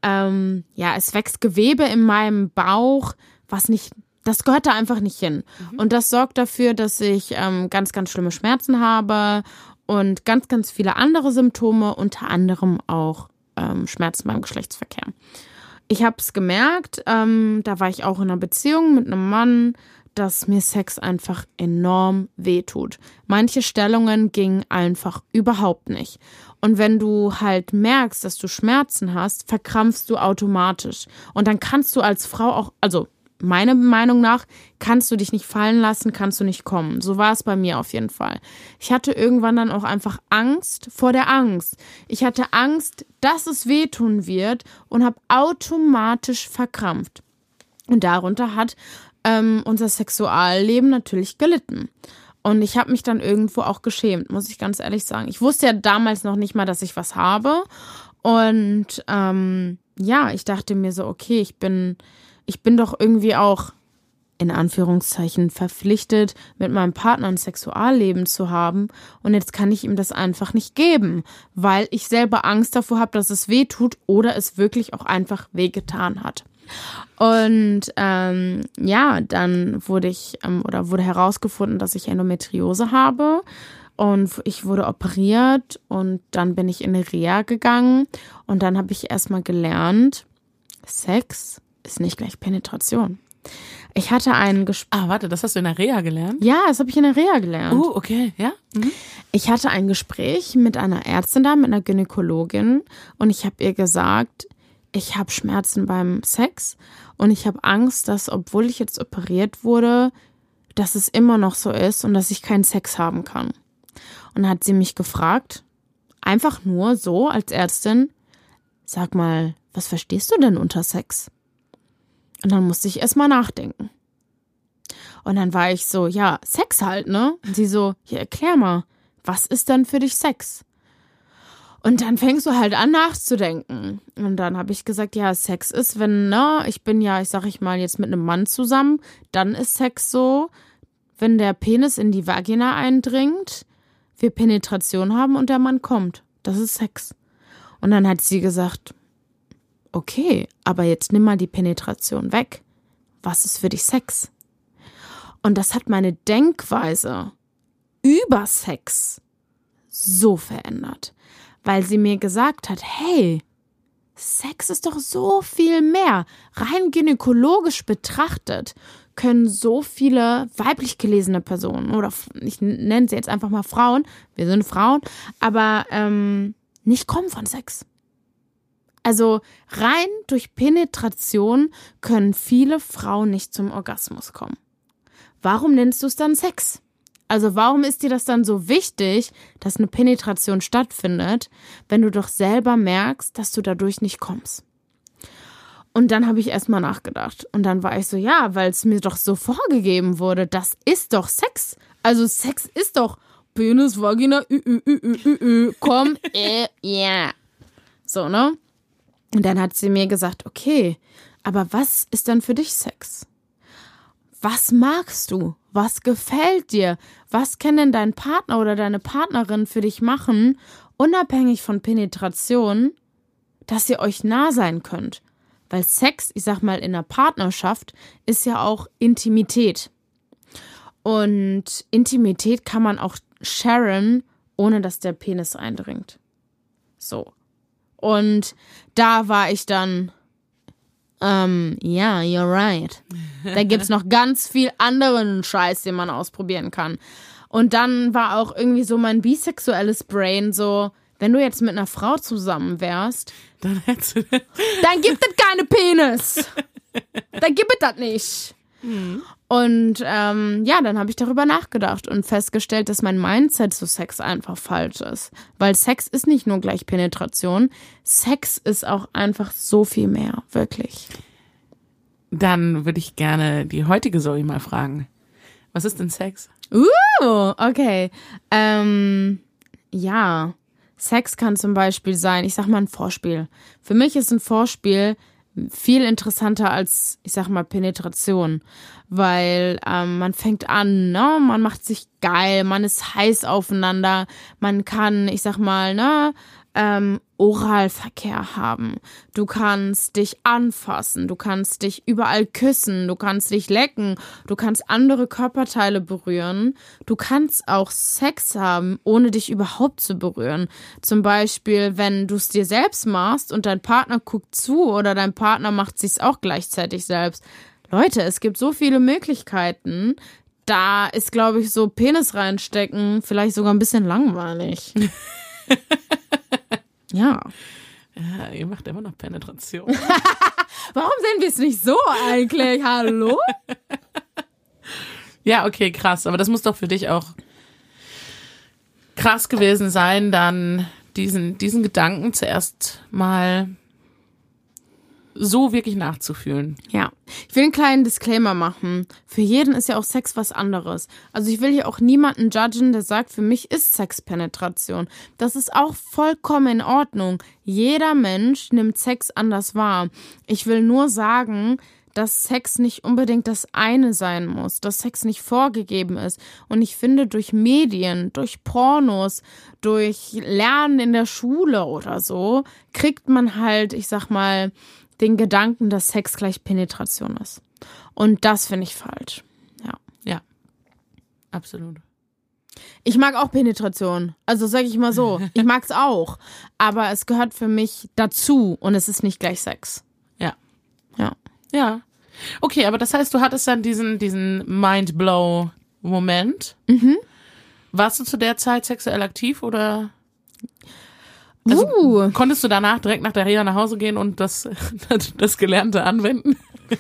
ähm, ja, es wächst Gewebe in meinem Bauch, was nicht das gehört da einfach nicht hin. Mhm. Und das sorgt dafür, dass ich ähm, ganz, ganz schlimme Schmerzen habe und ganz, ganz viele andere Symptome, unter anderem auch ähm, Schmerzen beim Geschlechtsverkehr. Ich habe es gemerkt, ähm, da war ich auch in einer Beziehung mit einem Mann, dass mir Sex einfach enorm wehtut. Manche Stellungen gingen einfach überhaupt nicht. Und wenn du halt merkst, dass du Schmerzen hast, verkrampfst du automatisch. Und dann kannst du als Frau auch, also meiner Meinung nach kannst du dich nicht fallen lassen, kannst du nicht kommen. So war es bei mir auf jeden Fall. Ich hatte irgendwann dann auch einfach Angst vor der Angst. Ich hatte Angst, dass es wehtun wird und habe automatisch verkrampft. Und darunter hat ähm, unser Sexualleben natürlich gelitten. Und ich habe mich dann irgendwo auch geschämt, muss ich ganz ehrlich sagen. Ich wusste ja damals noch nicht mal, dass ich was habe. Und ähm, ja, ich dachte mir so, okay, ich bin ich bin doch irgendwie auch in Anführungszeichen verpflichtet, mit meinem Partner ein Sexualleben zu haben. Und jetzt kann ich ihm das einfach nicht geben, weil ich selber Angst davor habe, dass es weh tut oder es wirklich auch einfach wehgetan hat. Und ähm, ja, dann wurde ich ähm, oder wurde herausgefunden, dass ich Endometriose habe. Und ich wurde operiert und dann bin ich in eine Reha gegangen. Und dann habe ich erstmal gelernt, Sex ist nicht gleich Penetration. Ich hatte ein Gespräch. Ah, warte, das hast du in der Reha gelernt? Ja, das habe ich in der Reha gelernt. Oh, okay, ja. Mhm. Ich hatte ein Gespräch mit einer Ärztin da, mit einer Gynäkologin und ich habe ihr gesagt, ich habe Schmerzen beim Sex und ich habe Angst, dass obwohl ich jetzt operiert wurde, dass es immer noch so ist und dass ich keinen Sex haben kann. Und dann hat sie mich gefragt, einfach nur so als Ärztin, sag mal, was verstehst du denn unter Sex? Und dann musste ich erstmal nachdenken. Und dann war ich so, ja, Sex halt, ne? Und sie so, ja, erklär mal, was ist denn für dich Sex? Und dann fängst du halt an nachzudenken. Und dann habe ich gesagt, ja, Sex ist, wenn, ne, ich bin ja, ich sag ich mal, jetzt mit einem Mann zusammen, dann ist Sex so, wenn der Penis in die Vagina eindringt, wir Penetration haben und der Mann kommt. Das ist Sex. Und dann hat sie gesagt, okay, aber jetzt nimm mal die Penetration weg. Was ist für dich Sex? Und das hat meine Denkweise über Sex so verändert, weil sie mir gesagt hat, hey, Sex ist doch so viel mehr. Rein gynäkologisch betrachtet können so viele weiblich gelesene Personen oder ich nenne sie jetzt einfach mal Frauen, wir sind Frauen, aber ähm, nicht kommen von Sex. Also rein durch Penetration können viele Frauen nicht zum Orgasmus kommen. Warum nennst du es dann Sex? Also warum ist dir das dann so wichtig, dass eine Penetration stattfindet, wenn du doch selber merkst, dass du dadurch nicht kommst? Und dann habe ich erstmal nachgedacht. Und dann war ich so, ja, weil es mir doch so vorgegeben wurde, das ist doch Sex. Also Sex ist doch Penis, Vagina, ü, ü, ü, ü, ü, ü, komm, äh, ja. So, ne? Und dann hat sie mir gesagt, okay, aber was ist dann für dich Sex? Was magst du? Was gefällt dir? Was kann denn dein Partner oder deine Partnerin für dich machen, unabhängig von Penetration, dass ihr euch nah sein könnt? Weil Sex, ich sag mal, in einer Partnerschaft ist ja auch Intimität. Und Intimität kann man auch sharen, ohne dass der Penis eindringt. So. Und da war ich dann, ähm, ja, yeah, you're right. Da gibt's noch ganz viel anderen Scheiß, den man ausprobieren kann. Und dann war auch irgendwie so mein bisexuelles Brain so, wenn du jetzt mit einer Frau zusammen wärst, dann hättest du. dann gibt es keine Penis. Dann gibt es das nicht. Mhm. Und ähm, ja, dann habe ich darüber nachgedacht und festgestellt, dass mein Mindset zu Sex einfach falsch ist. Weil Sex ist nicht nur gleich Penetration, Sex ist auch einfach so viel mehr, wirklich. Dann würde ich gerne die heutige Zoe mal fragen. Was ist denn Sex? Uh, okay. Ähm, ja, Sex kann zum Beispiel sein, ich sag mal ein Vorspiel. Für mich ist ein Vorspiel viel interessanter als, ich sag mal, Penetration. Weil ähm, man fängt an, ne, man macht sich geil, man ist heiß aufeinander, man kann, ich sag mal, ne, ähm, Oralverkehr haben. Du kannst dich anfassen, du kannst dich überall küssen, du kannst dich lecken, du kannst andere Körperteile berühren. Du kannst auch Sex haben, ohne dich überhaupt zu berühren. Zum Beispiel, wenn du es dir selbst machst und dein Partner guckt zu oder dein Partner macht sich's auch gleichzeitig selbst. Leute, es gibt so viele Möglichkeiten. Da ist, glaube ich, so Penis reinstecken vielleicht sogar ein bisschen langweilig. Ja. Ja, ihr macht immer noch Penetration. Warum sehen wir es nicht so eigentlich? Hallo? ja, okay, krass. Aber das muss doch für dich auch krass gewesen sein, dann diesen, diesen Gedanken zuerst mal so wirklich nachzufühlen. Ja. Ich will einen kleinen Disclaimer machen. Für jeden ist ja auch Sex was anderes. Also ich will hier auch niemanden judgen, der sagt, für mich ist Sex Penetration. Das ist auch vollkommen in Ordnung. Jeder Mensch nimmt Sex anders wahr. Ich will nur sagen, dass Sex nicht unbedingt das eine sein muss, dass Sex nicht vorgegeben ist. Und ich finde, durch Medien, durch Pornos, durch Lernen in der Schule oder so, kriegt man halt, ich sag mal, den Gedanken, dass Sex gleich Penetration ist. Und das finde ich falsch. Ja. Ja. Absolut. Ich mag auch Penetration. Also sage ich mal so, ich mag's auch, aber es gehört für mich dazu und es ist nicht gleich Sex. Ja. Ja. Ja. Okay, aber das heißt, du hattest dann diesen diesen Mindblow Moment. Mhm. Warst du zu der Zeit sexuell aktiv oder also, uh. Konntest du danach direkt nach der Reha nach Hause gehen und das, das Gelernte anwenden?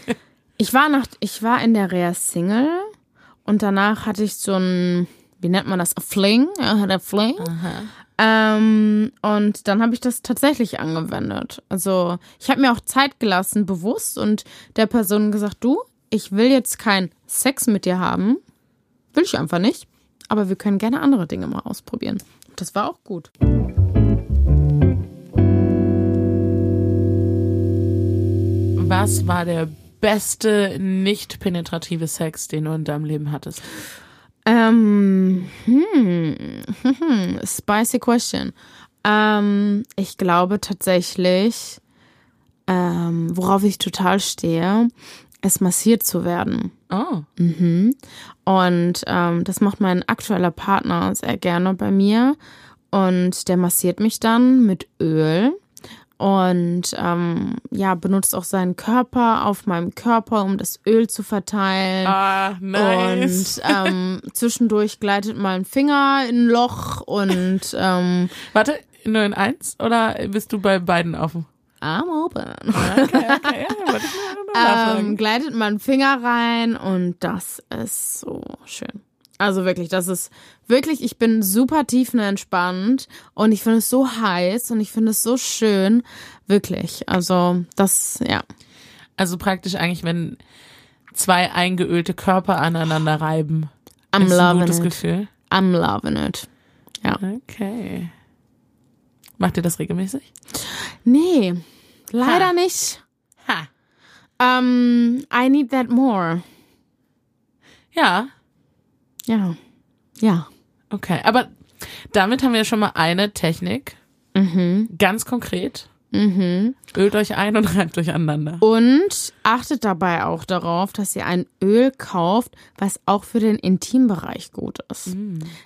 Ich war nach, ich war in der Reha Single und danach hatte ich so ein, wie nennt man das, a Fling, der Fling. Ähm, und dann habe ich das tatsächlich angewendet. Also ich habe mir auch Zeit gelassen, bewusst, und der Person gesagt, du, ich will jetzt keinen Sex mit dir haben. Will ich einfach nicht. Aber wir können gerne andere Dinge mal ausprobieren. Das war auch gut. Was war der beste nicht penetrative Sex, den du in deinem Leben hattest? Ähm, hm, hm, spicy question. Ähm, ich glaube tatsächlich, ähm, worauf ich total stehe, ist massiert zu werden. Oh. Mhm. Und ähm, das macht mein aktueller Partner sehr gerne bei mir. Und der massiert mich dann mit Öl und ähm, ja, benutzt auch seinen Körper auf meinem Körper, um das Öl zu verteilen. Ah, nice. Und ähm, zwischendurch gleitet mal ein Finger in ein Loch und ähm, Warte, nur in eins oder bist du bei beiden offen? I'm open. Okay, okay, nachfragen. ähm, gleitet mal einen Finger rein und das ist so schön. Also wirklich, das ist wirklich, ich bin super tiefenentspannt und ich finde es so heiß und ich finde es so schön. Wirklich. Also, das, ja. Also praktisch eigentlich, wenn zwei eingeölte Körper aneinander reiben. I'm ist ein loving gutes it. Gefühl. I'm loving it. Ja. Okay. Macht ihr das regelmäßig? Nee, leider Ha. nicht. Ha. Ähm, I need that more. Ja, Ja. Ja. okay. Aber damit haben wir schon mal eine Technik. Mhm. Ganz konkret. Mhm. Ölt euch ein und reibt euch aneinander. Und achtet dabei auch darauf, dass ihr ein Öl kauft, was auch für den Intimbereich gut ist.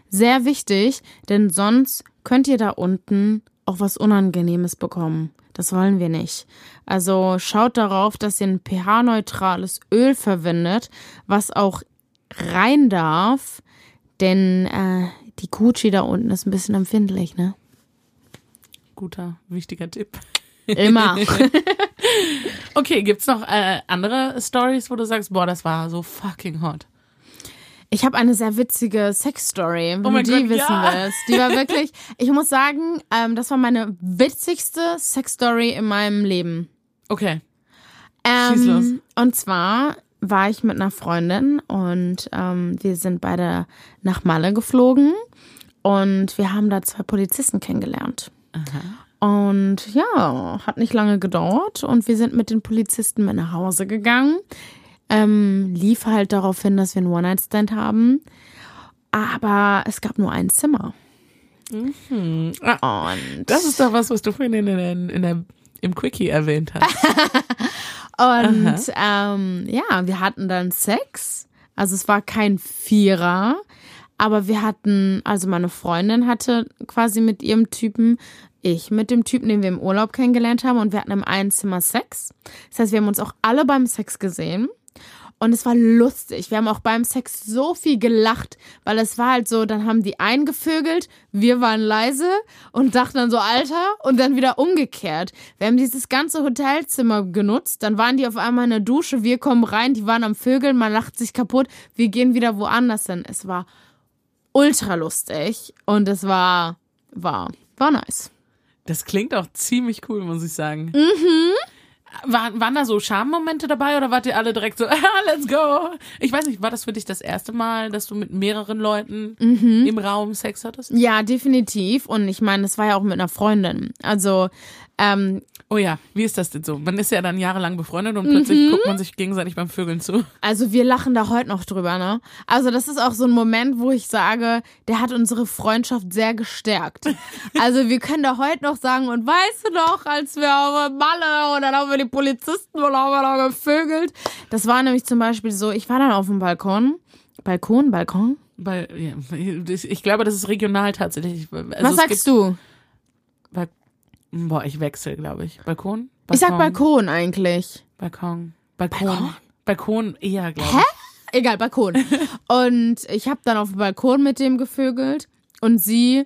Sehr wichtig, denn sonst könnt ihr da unten auch was Unangenehmes bekommen. Das wollen wir nicht. Also schaut darauf, dass ihr ein pH-neutrales Öl verwendet, was auch rein darf, denn äh, die Gucci da unten ist ein bisschen empfindlich, ne? Guter, wichtiger Tipp. Immer. Okay, gibt's noch äh, andere Stories, wo du sagst, boah, das war so fucking hot? Ich habe eine sehr witzige Sex-Story, wenn Oh du die Gott, wissen ja. willst. Die war wirklich, ich muss sagen, ähm, das war meine witzigste Sex-Story in meinem Leben. Okay. Schieß los. Ähm, und zwar war ich mit einer Freundin und ähm, wir sind beide nach Malle geflogen. Und wir haben da zwei Polizisten kennengelernt. Und ja, hat nicht lange gedauert und wir sind mit den Polizisten mit nach Hause gegangen. Ähm, lief halt darauf hin, dass wir einen One-Night-Stand haben. Aber es gab nur ein Zimmer. Ah, Und, das ist doch was, was du vorhin in, in, in der, im Quickie erwähnt hast. und ähm, ja, wir hatten dann Sex. Also es war kein Vierer, aber wir hatten, also meine Freundin hatte quasi mit ihrem Typen, ich mit dem Typen, den wir im Urlaub kennengelernt haben und wir hatten im einen Zimmer Sex. Das heißt, wir haben uns auch alle beim Sex gesehen. Und es war lustig. Wir haben auch beim Sex so viel gelacht, weil es war halt so, dann haben die eingevögelt, wir waren leise und dachten dann so, Alter, und dann wieder umgekehrt. Wir haben dieses ganze Hotelzimmer genutzt, dann waren die auf einmal in der Dusche, wir kommen rein, die waren am Vögeln, man lacht sich kaputt, wir gehen wieder woanders hin. Es war ultra lustig und es war, war, war nice. Das klingt auch ziemlich cool, muss ich sagen. Mhm. War, waren da so Schammomente dabei oder wart ihr alle direkt so, ah, let's go? Ich weiß nicht, war das für dich das erste Mal, dass du mit mehreren Leuten im Raum Sex hattest? Ja, definitiv. Und ich meine, das war ja auch mit einer Freundin. Also, ähm, Oh ja, wie ist das denn so? Man ist ja dann jahrelang befreundet und plötzlich guckt man sich gegenseitig beim Vögeln zu. Also wir lachen da heute noch drüber, ne? Also das ist auch so ein Moment, wo ich sage, der hat unsere Freundschaft sehr gestärkt. Also wir können da heute noch sagen, und weißt du noch, als wir auf Malle und dann haben wir die Polizisten und haben wir da gevögelt. Das war nämlich zum Beispiel so, ich war dann auf dem Balkon. Balkon, Balkon? Weil, ja, ich glaube, das ist regional tatsächlich. Also Was sagst du? Boah, ich wechsle, glaube ich. Balkon? Balkon? Ich sag Balkon eigentlich. Balkon. Balkon. Balkon, Balkon? eher, glaube Hä? ich. Egal, Balkon. Und ich habe dann auf dem Balkon mit dem gevögelt und sie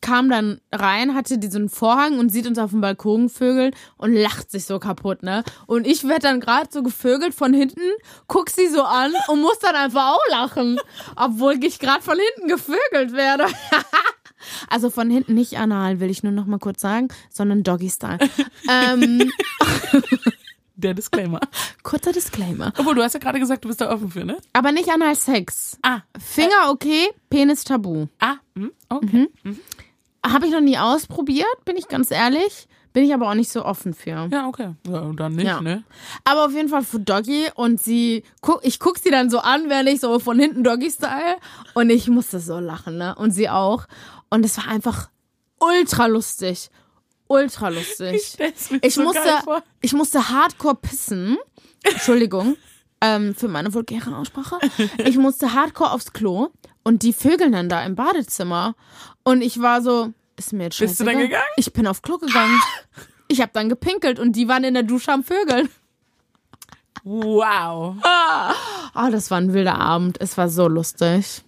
kam dann rein, hatte diesen Vorhang und sieht uns auf dem Balkon vögeln und lacht sich so kaputt, ne? Und ich werd dann gerade so gevögelt von hinten, guck sie so an und muss dann einfach auch lachen, obwohl ich gerade von hinten gevögelt werde. Also von hinten nicht anal, will ich nur noch mal kurz sagen, sondern Doggy-Style. ähm, Der Disclaimer. kurzer Disclaimer. Obwohl, du hast ja gerade gesagt, du bist da offen für, ne? Aber nicht anal Sex. Ah. Finger okay, Penis tabu. Ah, hm, okay. Habe ich noch nie ausprobiert, bin ich ganz ehrlich. Bin ich aber auch nicht so offen für. Ja, okay. Ja, dann nicht, Ja. ne? Aber auf jeden Fall für Doggy und sie, guck, ich guck sie dann so an, während ich so von hinten Doggy-Style und ich musste so lachen, ne? Und sie auch. Und es war einfach ultra lustig. Ultra lustig. mir Ich so musste, ich musste hardcore pissen. Entschuldigung ähm, für meine vulgäre Aussprache. Ich musste hardcore aufs Klo und die vögeln dann da im Badezimmer. Und ich war so, ist mir jetzt Bist du dann scheißegal. gegangen? Ich bin aufs Klo gegangen. Ich habe dann gepinkelt und die waren in der Dusche am Vögeln. Wow. Oh, das war ein wilder Abend. Es war so lustig.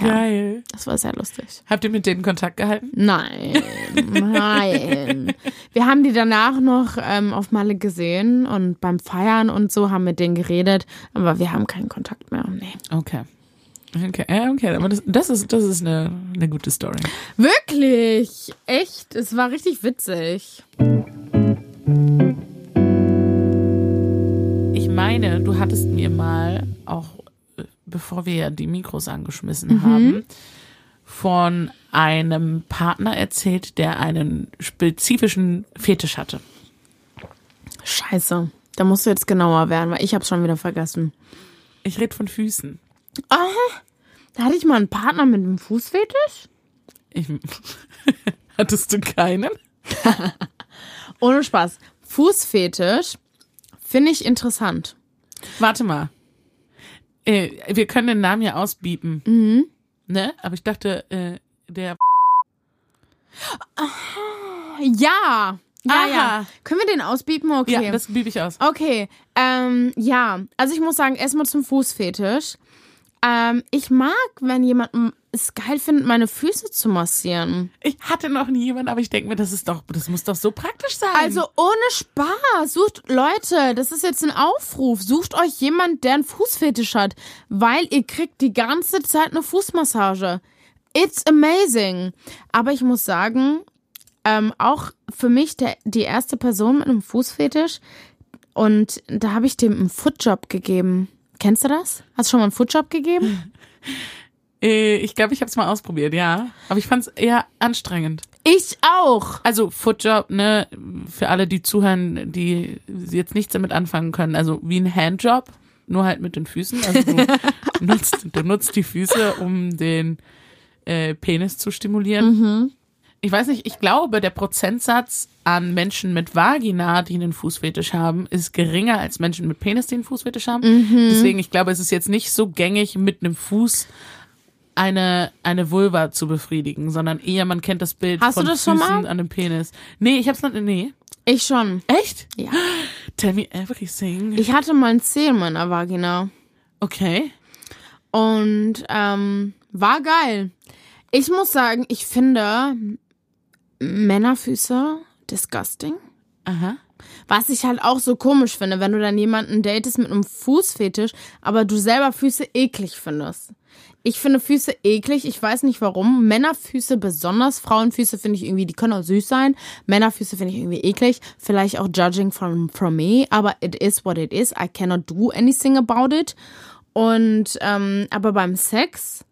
Ja, Geil. das war sehr lustig. Habt ihr mit denen Kontakt gehalten? Nein, nein. Wir haben die danach noch ähm, auf Malle gesehen und beim Feiern und so haben mit denen geredet, aber wir haben keinen Kontakt mehr. Nee. Okay. Okay, ja, okay, aber das, das ist, das ist eine, eine gute Story. Wirklich, echt, es war richtig witzig. Ich meine, du hattest mir mal, auch äh, bevor wir die Mikros angeschmissen haben, von einem Partner erzählt, der einen spezifischen Fetisch hatte. Scheiße, da musst du jetzt genauer werden, weil ich hab's schon wieder vergessen. Ich rede von Füßen. Da hatte ich mal einen Partner mit einem Fußfetisch? Ich, hattest du keinen? Ohne Spaß. Fußfetisch finde ich interessant. Warte mal. Äh, wir können den Namen ja ausbiepen. Mhm. Ne? Aber ich dachte, äh, der. Ja. Ja, Aha. ja. Können wir den ausbiepen? Okay. Ja, das biebe ich aus. Okay, ähm, ja. Also ich muss sagen, erstmal zum Fußfetisch. Ähm, ich mag, wenn jemand es geil findet, meine Füße zu massieren. Ich hatte noch nie jemanden, aber ich denke mir, das ist doch, das muss doch so praktisch sein. Also ohne Spaß. Sucht, Leute, das ist jetzt ein Aufruf. Sucht euch jemand, der einen Fußfetisch hat, weil ihr kriegt die ganze Zeit eine Fußmassage. It's amazing. Aber ich muss sagen, ähm, auch für mich der, die erste Person mit einem Fußfetisch und da habe ich dem einen Footjob gegeben. Kennst du das? Hast du schon mal einen Footjob gegeben? Äh, Ich glaube, ich habe es mal ausprobiert, ja. Aber ich fand es eher anstrengend. Ich auch. Also Footjob, ne, für alle, die zuhören, die jetzt nichts damit anfangen können. Also wie ein Handjob, nur halt mit den Füßen. Also du nutzt, du nutzt die Füße, um den äh, Penis zu stimulieren. Ich weiß nicht, ich glaube, der Prozentsatz an Menschen mit Vagina, die einen Fußfetisch haben, ist geringer als Menschen mit Penis, die einen Fußfetisch haben. Deswegen, ich glaube, es ist jetzt nicht so gängig, mit einem Fuß eine, eine Vulva zu befriedigen, sondern eher, man kennt das Bild Hast du von das schon Füßen mal? an dem Penis. Nee, ich hab's noch, nee. Ich schon. Echt? Ja. Tell me everything. Ich hatte mal ein Zeh in meiner Vagina. Okay. Und ähm, war geil. Ich muss sagen, ich finde Männerfüße disgusting. Aha. Was ich halt auch so komisch finde, wenn du dann jemanden datest mit einem Fußfetisch, aber du selber Füße eklig findest. Ich finde Füße eklig, ich weiß nicht warum. Männerfüße besonders, Frauenfüße finde ich irgendwie, die können auch süß sein. Männerfüße finde ich irgendwie eklig. Vielleicht auch judging from, from me, aber it is what it is. I cannot do anything about it. Und, ähm, aber beim Sex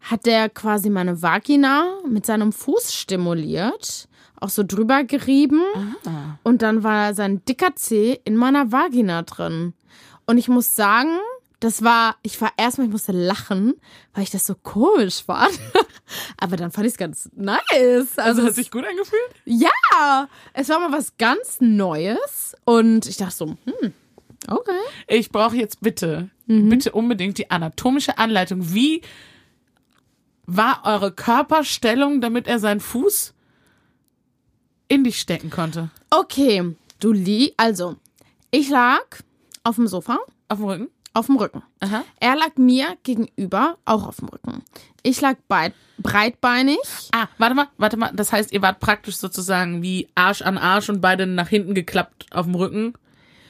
hat der quasi meine Vagina mit seinem Fuß stimuliert, auch so drüber gerieben. Und dann war sein dicker Zeh in meiner Vagina drin. Und ich muss sagen, das war, ich war erstmal, ich musste lachen, weil ich das so komisch fand. Aber dann fand ich es ganz nice. Also Also, hat es, sich gut angefühlt? ja, es war mal was ganz Neues. Und ich dachte so, hm, okay. Ich brauche jetzt bitte, bitte unbedingt die anatomische Anleitung. Wie war eure Körperstellung, damit er seinen Fuß in dich stecken konnte? Okay, du li, also, ich lag auf dem Sofa, Auf dem Rücken? auf dem Rücken. Aha. Er lag mir gegenüber, auch auf dem Rücken. Ich lag breit, breitbeinig. Ah, warte mal, warte mal. Das heißt, ihr wart praktisch sozusagen wie Arsch an Arsch und beide nach hinten geklappt auf dem Rücken,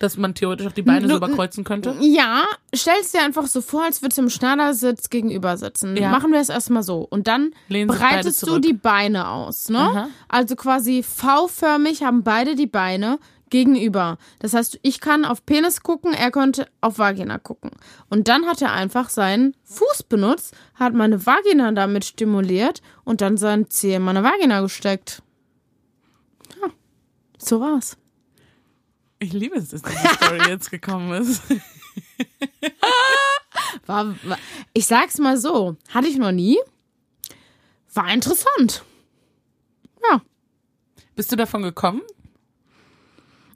dass man theoretisch auch die Beine so überkreuzen könnte. Ja, stell's dir einfach so vor, als würdest du im Schneidersitz gegenüber sitzen. Ja. Machen wir es erstmal so. Und dann Lehnen breitest du die Beine aus, ne? Aha. Also quasi V-förmig haben beide die Beine gegenüber. Das heißt, ich kann auf Penis gucken, er konnte auf Vagina gucken. Und dann hat er einfach seinen Fuß benutzt, hat meine Vagina damit stimuliert und dann seinen Zeh in meine Vagina gesteckt. Ja, so war's. Ich liebe es, dass diese Story jetzt gekommen ist. War, war, ich sag's mal so, hatte ich noch nie. War interessant. Ja. Bist du davon gekommen?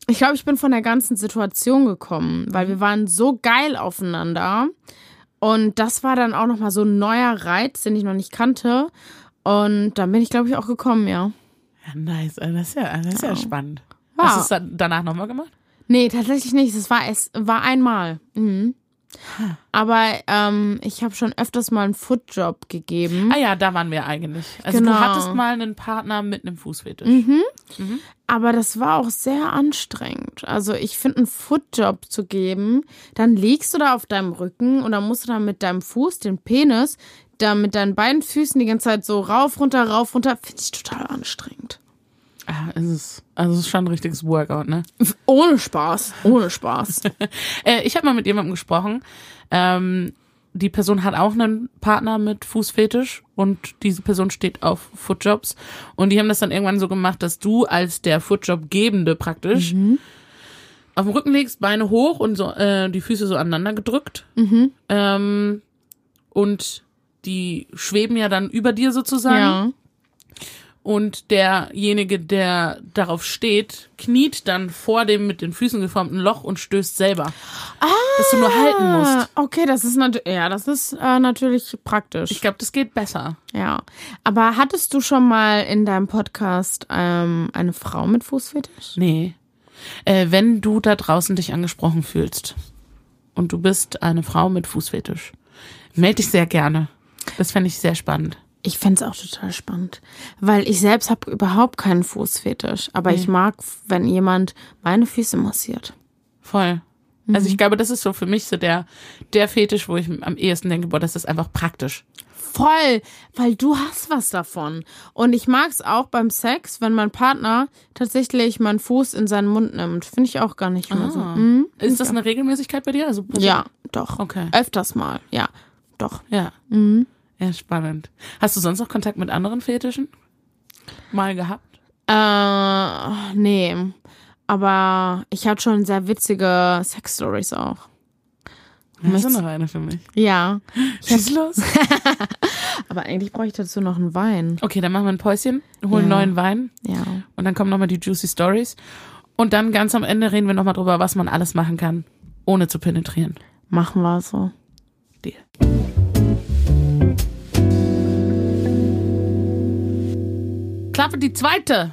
Ich glaube, ich bin von der ganzen Situation gekommen, weil wir waren so geil aufeinander. Und das war dann auch nochmal so ein neuer Reiz, den ich noch nicht kannte. Und dann bin ich, glaube ich, auch gekommen, ja. Ja, nice. Also Das ist ja, das ist ja spannend. Ja. Hast du es danach nochmal gemacht? Nee, tatsächlich nicht. Es war es war einmal. Mhm. Aber ähm, ich habe schon öfters mal einen Footjob gegeben. Ah ja, da waren wir eigentlich. Also Genau. du hattest mal einen Partner mit einem Fußfetisch. Aber das war auch sehr anstrengend. Also ich finde, einen Footjob zu geben, dann liegst du da auf deinem Rücken und dann musst du dann mit deinem Fuß, den Penis, da mit deinen beiden Füßen die ganze Zeit so rauf, runter, rauf, runter. Finde ich total anstrengend. Ah, es ist, also es ist schon ein richtiges Workout, ne? Ohne Spaß. Ohne Spaß. Äh, ich habe mal mit jemandem gesprochen. Ähm, die Person hat auch einen Partner mit Fußfetisch und diese Person steht auf Footjobs. Und die haben das dann irgendwann so gemacht, dass du als der Footjob-Gebende praktisch auf dem Rücken legst, Beine hoch und so äh, die Füße so aneinander gedrückt. Ähm, und die schweben ja dann über dir sozusagen. ja. Und derjenige, der darauf steht, kniet dann vor dem mit den Füßen geformten Loch und stößt selber. dass du nur halten Ah, musst. okay, das ist natürlich, ja, das ist äh, natürlich praktisch. Ich glaube, das geht besser. ja. Aber hattest du schon mal in deinem Podcast ähm, eine Frau mit Fußfetisch? Nee. Äh, wenn du da draußen dich angesprochen fühlst und du bist eine Frau mit Fußfetisch, melde dich sehr gerne. Das fände ich sehr spannend. Ich fänd's auch total spannend, weil ich selbst habe überhaupt keinen Fußfetisch, aber ich mag, wenn jemand meine Füße massiert. Voll. Also ich glaube, das ist so für mich so der, der Fetisch, wo ich am ehesten denke, boah, das ist einfach praktisch. Voll, weil du hast was davon. Und ich mag's auch beim Sex, wenn mein Partner tatsächlich meinen Fuß in seinen Mund nimmt. Finde ich auch gar nicht mehr so. Mhm. Ist das eine Regelmäßigkeit bei dir? Also Ja, doch. Okay. Öfters mal, ja, doch. Ja. Ja, spannend. Hast du sonst noch Kontakt mit anderen Fetischen? Mal gehabt? Äh, nee. Aber ich hatte schon sehr witzige Sex-Stories auch. Hast du noch eine für mich? Ja. Schieß los. Aber eigentlich brauche ich dazu noch einen Wein. Okay, dann machen wir ein Päuschen, holen Ja. neuen Wein Ja. und dann kommen nochmal die Juicy Stories. Und dann ganz am Ende reden wir nochmal drüber, was man alles machen kann, ohne zu penetrieren. Machen wir so. Deal. Klappe die zweite.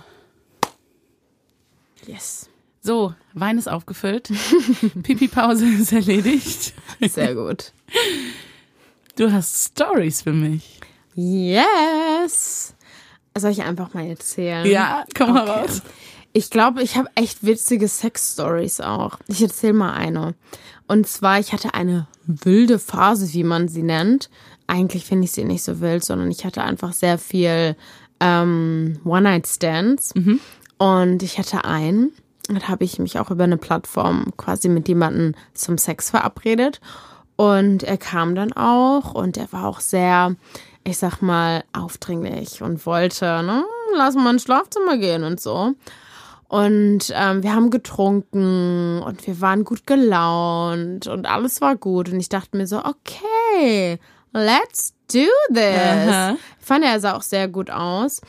Yes. So, Wein ist aufgefüllt. Pipi-Pause ist erledigt. Sehr gut. Du hast Stories für mich. Yes. Soll ich einfach mal erzählen? Ja, komm mal Okay. raus. Ich glaube, ich habe echt witzige Sex-Stories auch. Ich erzähle mal eine. Und zwar, ich hatte eine wilde Phase, wie man sie nennt. Eigentlich finde ich sie nicht so wild, sondern ich hatte einfach sehr viel ähm, One-Night-Stands. Und ich hatte einen, da habe ich mich auch über eine Plattform quasi mit jemandem zum Sex verabredet. Und er kam dann auch und er war auch sehr, ich sag mal, aufdringlich und wollte, ne, lass mal ins Schlafzimmer gehen und so. Und ähm, wir haben getrunken und wir waren gut gelaunt und alles war gut. Und ich dachte mir so, okay, let's do this. Aha. Fand, er sah auch sehr gut aus.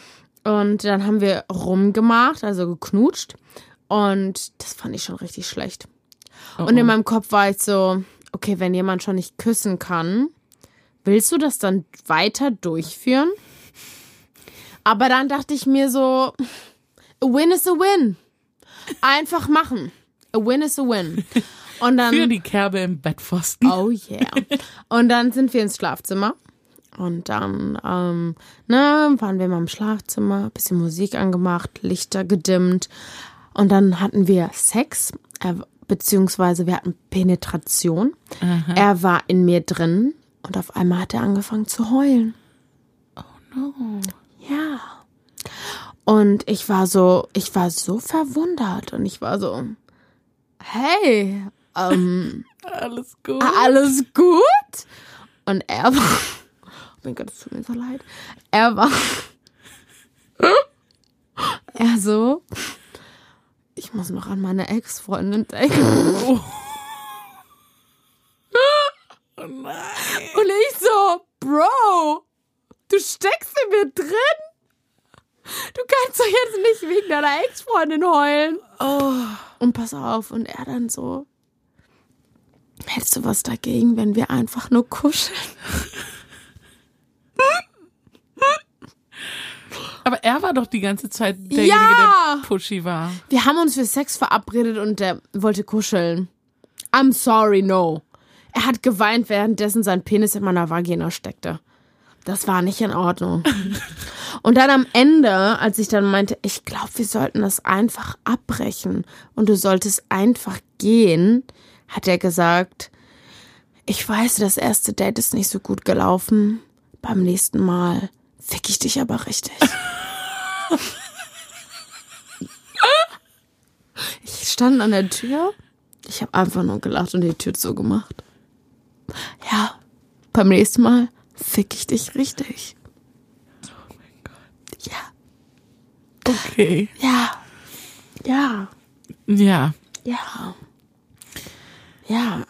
Und dann haben wir rumgemacht, also geknutscht. Und das fand ich schon richtig schlecht. Oh, Und in oh. meinem Kopf war ich so, okay, wenn jemand schon nicht küssen kann, willst du das dann weiter durchführen? Aber dann dachte ich mir so, a win is a win. Einfach machen. A win is a win. Und dann Für die Kerbe im Bettpfosten. Oh yeah. Und dann sind wir ins Schlafzimmer. Und dann, ähm, ne, waren wir mal im Schlafzimmer, bisschen Musik angemacht, Lichter gedimmt. Und dann hatten wir Sex, äh, beziehungsweise wir hatten Penetration. Er war in mir drin und auf einmal hat er angefangen zu heulen. Oh no. Ja. Und ich war so, ich war so verwundert und ich war so, hey, ähm, Alles gut. alles gut? Und er war, mein Gott, es tut mir so leid. Er war, er so, ich muss noch an meine Ex-Freundin denken. Oh nein. Und ich so, Bro, du steckst in mir drin? Du kannst doch jetzt nicht wegen deiner Ex-Freundin heulen. Oh. Und pass auf, und er dann so, hättest du was dagegen, wenn wir einfach nur kuscheln? Aber er war doch die ganze Zeit derjenige, Ja! der pushy war. Wir haben uns für Sex verabredet und der wollte kuscheln. I'm sorry, no. Er hat geweint, währenddessen sein Penis in meiner Vagina steckte. Das war nicht in Ordnung. Und dann am Ende, als ich dann meinte, ich glaube, wir sollten das einfach abbrechen und du solltest einfach gehen, hat er gesagt, ich weiß, das erste Date ist nicht so gut gelaufen. Beim nächsten Mal fick ich dich aber richtig. Ich stand an der Tür. Ich habe einfach nur gelacht und die Tür zugemacht. Ja, beim nächsten Mal fick ich dich richtig. Oh mein Gott. Ja, Okay. ja, ja, Ja. ja, ja.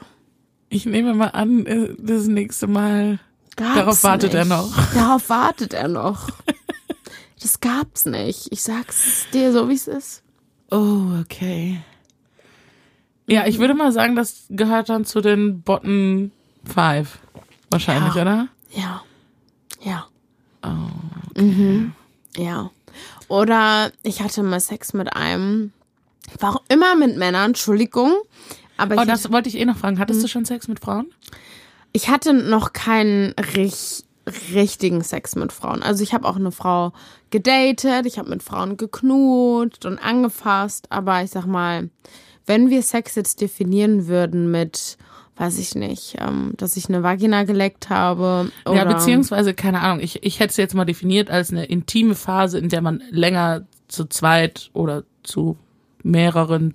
Ich nehme mal an, äh, das nächste Mal. Gab's Darauf wartet er nicht. noch. Darauf wartet er noch. Das gab's nicht. Ich sag's dir so, wie es ist. Oh, okay. Ja, ich würde mal sagen, das gehört dann zu den Bottom Five. Wahrscheinlich, Ja. oder? Ja, ja. Oh. Mhm. Ja. Oder ich hatte mal Sex mit einem, war auch immer mit Männern, Entschuldigung. Aber Oh, das wollte ich eh noch fragen. Hattest Mhm. du schon Sex mit Frauen? Ich hatte noch keinen rich, richtigen Sex mit Frauen. Also ich habe auch eine Frau gedatet, ich habe mit Frauen geknutscht und angefasst. Aber ich sag mal, wenn wir Sex jetzt definieren würden mit, weiß ich nicht, ähm, dass ich eine Vagina geleckt habe. Oder, Ja, beziehungsweise, keine Ahnung, ich, ich hätte es jetzt mal definiert als eine intime Phase, in der man länger zu zweit oder zu mehreren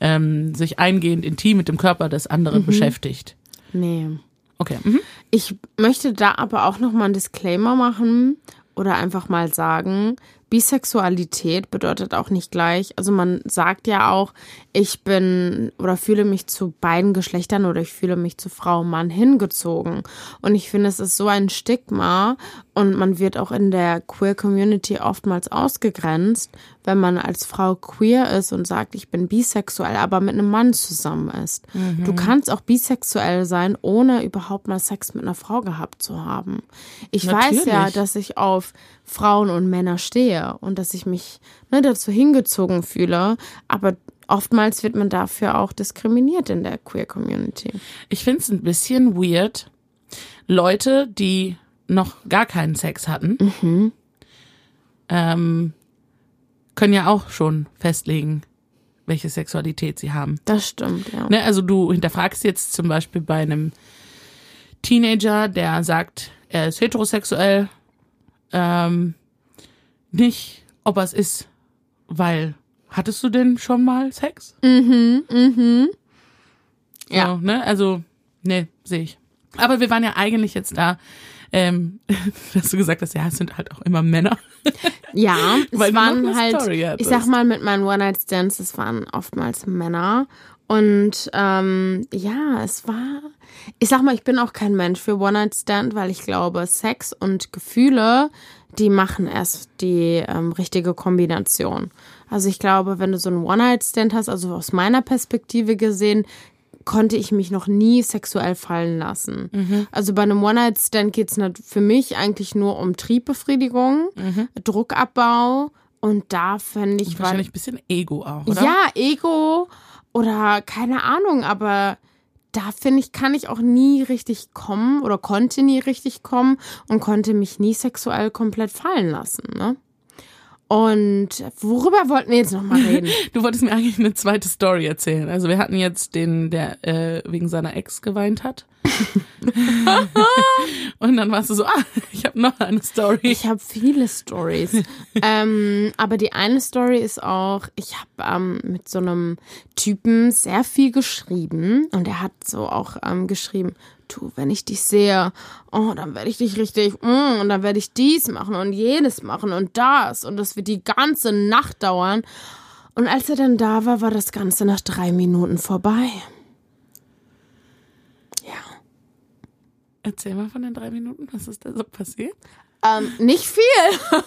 ähm, sich eingehend intim mit dem Körper des anderen Mhm. beschäftigt. Nee. Okay. Mhm. Ich möchte da aber auch noch mal einen Disclaimer machen oder einfach mal sagen, Bisexualität bedeutet auch nicht gleich. Also man sagt ja auch, ich bin oder fühle mich zu beiden Geschlechtern oder ich fühle mich zu Frau und Mann hingezogen. Und ich finde, es ist so ein Stigma und man wird auch in der Queer Community oftmals ausgegrenzt, wenn man als Frau queer ist und sagt, ich bin bisexuell, aber mit einem Mann zusammen ist. Mhm. Du kannst auch bisexuell sein, ohne überhaupt mal Sex mit einer Frau gehabt zu haben. Ich Natürlich. weiß ja, dass ich auf Frauen und Männer stehe und dass ich mich ne, dazu hingezogen fühle, aber oftmals wird man dafür auch diskriminiert in der Queer Community. Ich finde es ein bisschen weird, Leute, die noch gar keinen Sex hatten, mhm. ähm, können ja auch schon festlegen, welche Sexualität sie haben. Das stimmt, ja. Ne, also du hinterfragst jetzt zum Beispiel bei einem Teenager, der sagt, er ist heterosexuell, ähm, nicht, ob er es ist, weil hattest du denn schon mal Sex? Mhm, mhm. Ja. So, ne? Also, ne, sehe ich. Aber wir waren ja eigentlich jetzt da, ähm, dass du gesagt hast, ja, es sind halt auch immer Männer. Ja, es Weil waren halt, ich sag mal, mit meinen One-Night-Stands, es waren oftmals Männer. Und ähm, ja, es war, ich sag mal, ich bin auch kein Mensch für One-Night-Stand, weil ich glaube, Sex und Gefühle, die machen erst die ähm, richtige Kombination. Also ich glaube, wenn du so einen One-Night-Stand hast, also aus meiner Perspektive gesehen, konnte ich mich noch nie sexuell fallen lassen. Mhm. Also bei einem One-Night-Stand geht es für mich eigentlich nur um Triebbefriedigung, mhm. Druckabbau und da fände ich... wahrscheinlich ein bisschen Ego auch, oder? Ja, Ego oder keine Ahnung, aber da finde ich, kann ich auch nie richtig kommen oder konnte nie richtig kommen und konnte mich nie sexuell komplett fallen lassen, ne? Und worüber wollten wir jetzt nochmal reden? du wolltest mir eigentlich eine zweite Story erzählen. Also wir hatten jetzt den, der äh, wegen seiner Ex geweint hat. und dann warst du so, ah, ich habe noch eine Story. Ich habe viele Stories. ähm, aber die eine Story ist auch, ich habe ähm, mit so einem Typen sehr viel geschrieben und er hat so auch ähm, geschrieben, du, wenn ich dich sehe, oh, dann werde ich dich richtig, mm, und dann werde ich dies machen und jenes machen und das und das wird die ganze Nacht dauern. Und als er dann da war, war das Ganze nach drei Minuten vorbei. Ja. Erzähl mal von den drei Minuten, was ist da so passiert? Ähm, nicht viel.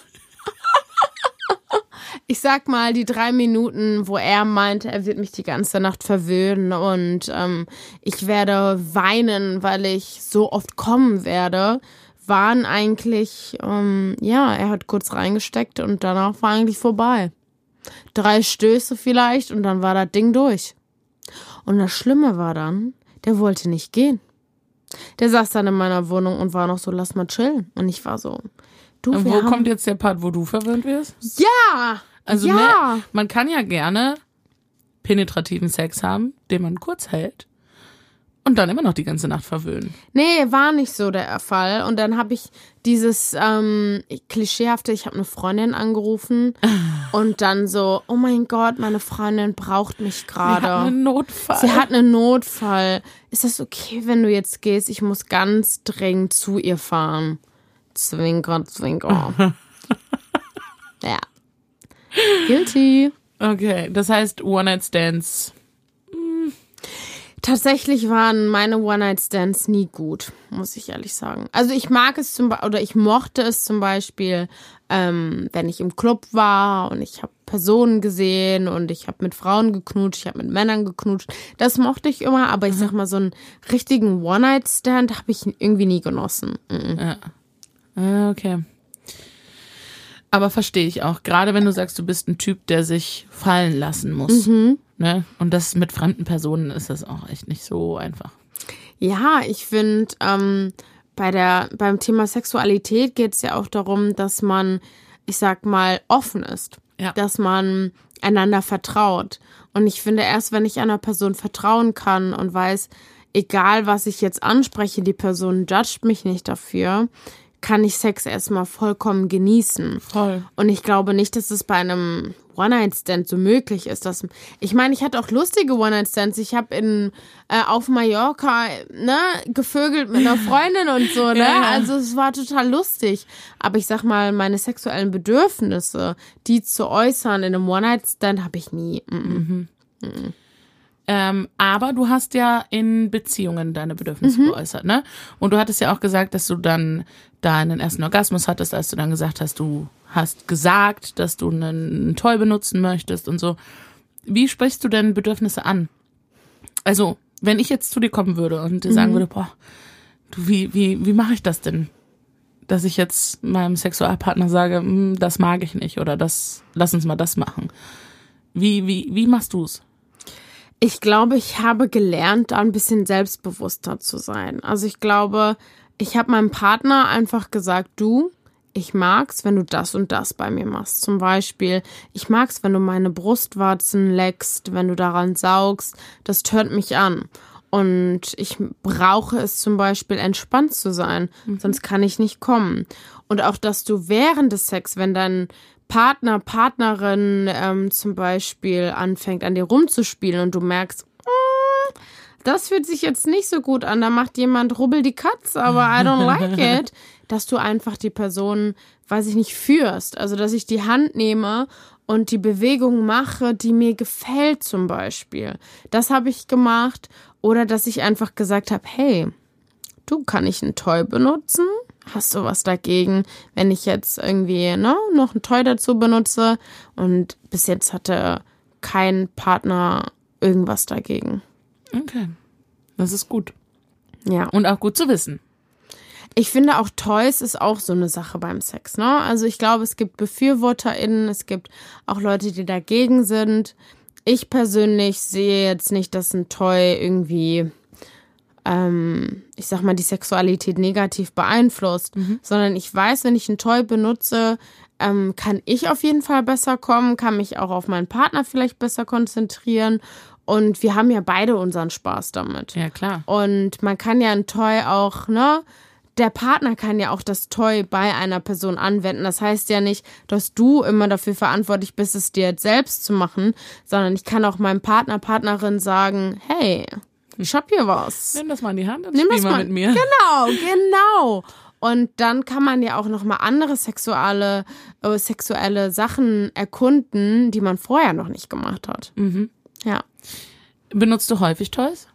ich sag mal, die drei Minuten, wo er meinte, er wird mich die ganze Nacht verwöhnen und ähm, ich werde weinen, weil ich so oft kommen werde, waren eigentlich, ähm, ja, er hat kurz reingesteckt und danach war eigentlich vorbei. Drei Stöße vielleicht und dann war das Ding durch. Und das Schlimme war dann, der wollte nicht gehen. Der saß dann in meiner Wohnung und war noch so, lass mal chillen. Und ich war so, du, und Wo kommt jetzt der Part, wo du verwöhnt wirst? Ja! Also ja. Ne, man kann ja gerne penetrativen Sex haben, den man kurz hält und dann immer noch die ganze Nacht verwöhnen. Nee, war nicht so der Fall. Und dann habe ich dieses ähm, klischeehafte, ich habe eine Freundin angerufen und dann so, oh mein Gott, meine Freundin braucht mich gerade. Sie hat einen Notfall. Sie hat einen Notfall. Ist das okay, wenn du jetzt gehst? Ich muss ganz dringend zu ihr fahren. Zwinker, zwinker. ja. Guilty. Okay, das heißt One-Night-Stands. Tatsächlich waren meine One-Night-Stands nie gut, muss ich ehrlich sagen. Also ich mag es zum Beispiel, oder ich mochte es zum Beispiel, ähm, wenn ich im Club war und ich habe Personen gesehen und ich habe mit Frauen geknutscht, ich habe mit Männern geknutscht. Das mochte ich immer, aber ich sag mal, so einen richtigen One-Night-Stand habe ich irgendwie nie genossen. Mhm. Ja. Ah, okay. Aber verstehe ich auch. Gerade wenn du sagst, du bist ein Typ, der sich fallen lassen muss. Mhm. Ne? Und das mit fremden Personen ist das auch echt nicht so einfach. Ja, ich finde, ähm, bei der, beim Thema Sexualität geht es ja auch darum, dass man, ich sag mal, offen ist. Ja. Dass man einander vertraut. Und ich finde, erst wenn ich einer Person vertrauen kann und weiß, egal was ich jetzt anspreche, die Person judgt mich nicht dafür, kann ich Sex erstmal vollkommen genießen. Voll. Und ich glaube nicht, dass es bei einem One-Night-Stand so möglich ist. Dass, ich meine, ich hatte auch lustige One-Night-Stands. Ich habe in äh, auf Mallorca ne, gevögelt mit einer Freundin und so. Ne? Ja. Also es war total lustig. Aber ich sag mal, meine sexuellen Bedürfnisse, die zu äußern in einem One-Night-Stand, habe ich nie. Mm -mm. Ähm, aber du hast ja in Beziehungen deine Bedürfnisse geäußert, ne? Und du hattest ja auch gesagt, dass du dann deinen ersten Orgasmus hattest, als du dann gesagt hast, du hast gesagt, dass du einen Toy benutzen möchtest und so. Wie sprichst du denn Bedürfnisse an? Also, wenn ich jetzt zu dir kommen würde und dir sagen würde, boah, du, wie, wie, wie mache ich das denn? Dass ich jetzt meinem Sexualpartner sage, "Hm, das mag ich nicht oder das, lass uns mal das machen. Wie, wie, wie machst du's? Ich glaube, ich habe gelernt, da ein bisschen selbstbewusster zu sein. Also ich glaube, ich habe meinem Partner einfach gesagt, du, ich mag's, wenn du das und das bei mir machst. Zum Beispiel, ich mag's, wenn du meine Brustwarzen leckst, wenn du daran saugst. Das tönt mich an. Und ich brauche es zum Beispiel, entspannt zu sein, sonst kann ich nicht kommen. Und auch, dass du während des Sex, wenn dein Partner, Partnerin ähm, zum Beispiel anfängt, an dir rumzuspielen und du merkst, "Mm, das fühlt sich jetzt nicht so gut an, da macht jemand rubbel die Katz, aber I don't like it, dass du einfach die Person, weiß ich nicht, führst. Also, dass ich die Hand nehme und die Bewegung mache, die mir gefällt zum Beispiel. Das habe ich gemacht. Oder dass ich einfach gesagt habe, hey, du, kann ich ein Toy benutzen? Hast du was dagegen, wenn ich jetzt irgendwie ne, noch ein Toy dazu benutze? Und bis jetzt hatte kein Partner irgendwas dagegen. Okay. Das ist gut. Ja. Und auch gut zu wissen. Ich finde auch Toys ist auch so eine Sache beim Sex, ne? Also ich glaube, es gibt BefürworterInnen, es gibt auch Leute, die dagegen sind. Ich persönlich sehe jetzt nicht, dass ein Toy irgendwie, ähm, ich sag mal, die Sexualität negativ beeinflusst, sondern ich weiß, wenn ich ein Toy benutze, ähm, kann ich auf jeden Fall besser kommen, kann mich auch auf meinen Partner vielleicht besser konzentrieren und wir haben ja beide unseren Spaß damit. Ja, klar. Und man kann ja ein Toy auch, ne? Der Partner kann ja auch das Toy bei einer Person anwenden. Das heißt ja nicht, dass du immer dafür verantwortlich bist, es dir jetzt selbst zu machen, sondern ich kann auch meinem Partner, Partnerin sagen, hey, ich hab hier was. Nimm das mal in die Hand und Nimm das mal mal. mit mir. Genau, genau. Und dann kann man ja auch noch mal andere sexuelle, äh, sexuelle Sachen erkunden, die man vorher noch nicht gemacht hat. Mhm. Ja. Benutzt du häufig Toys?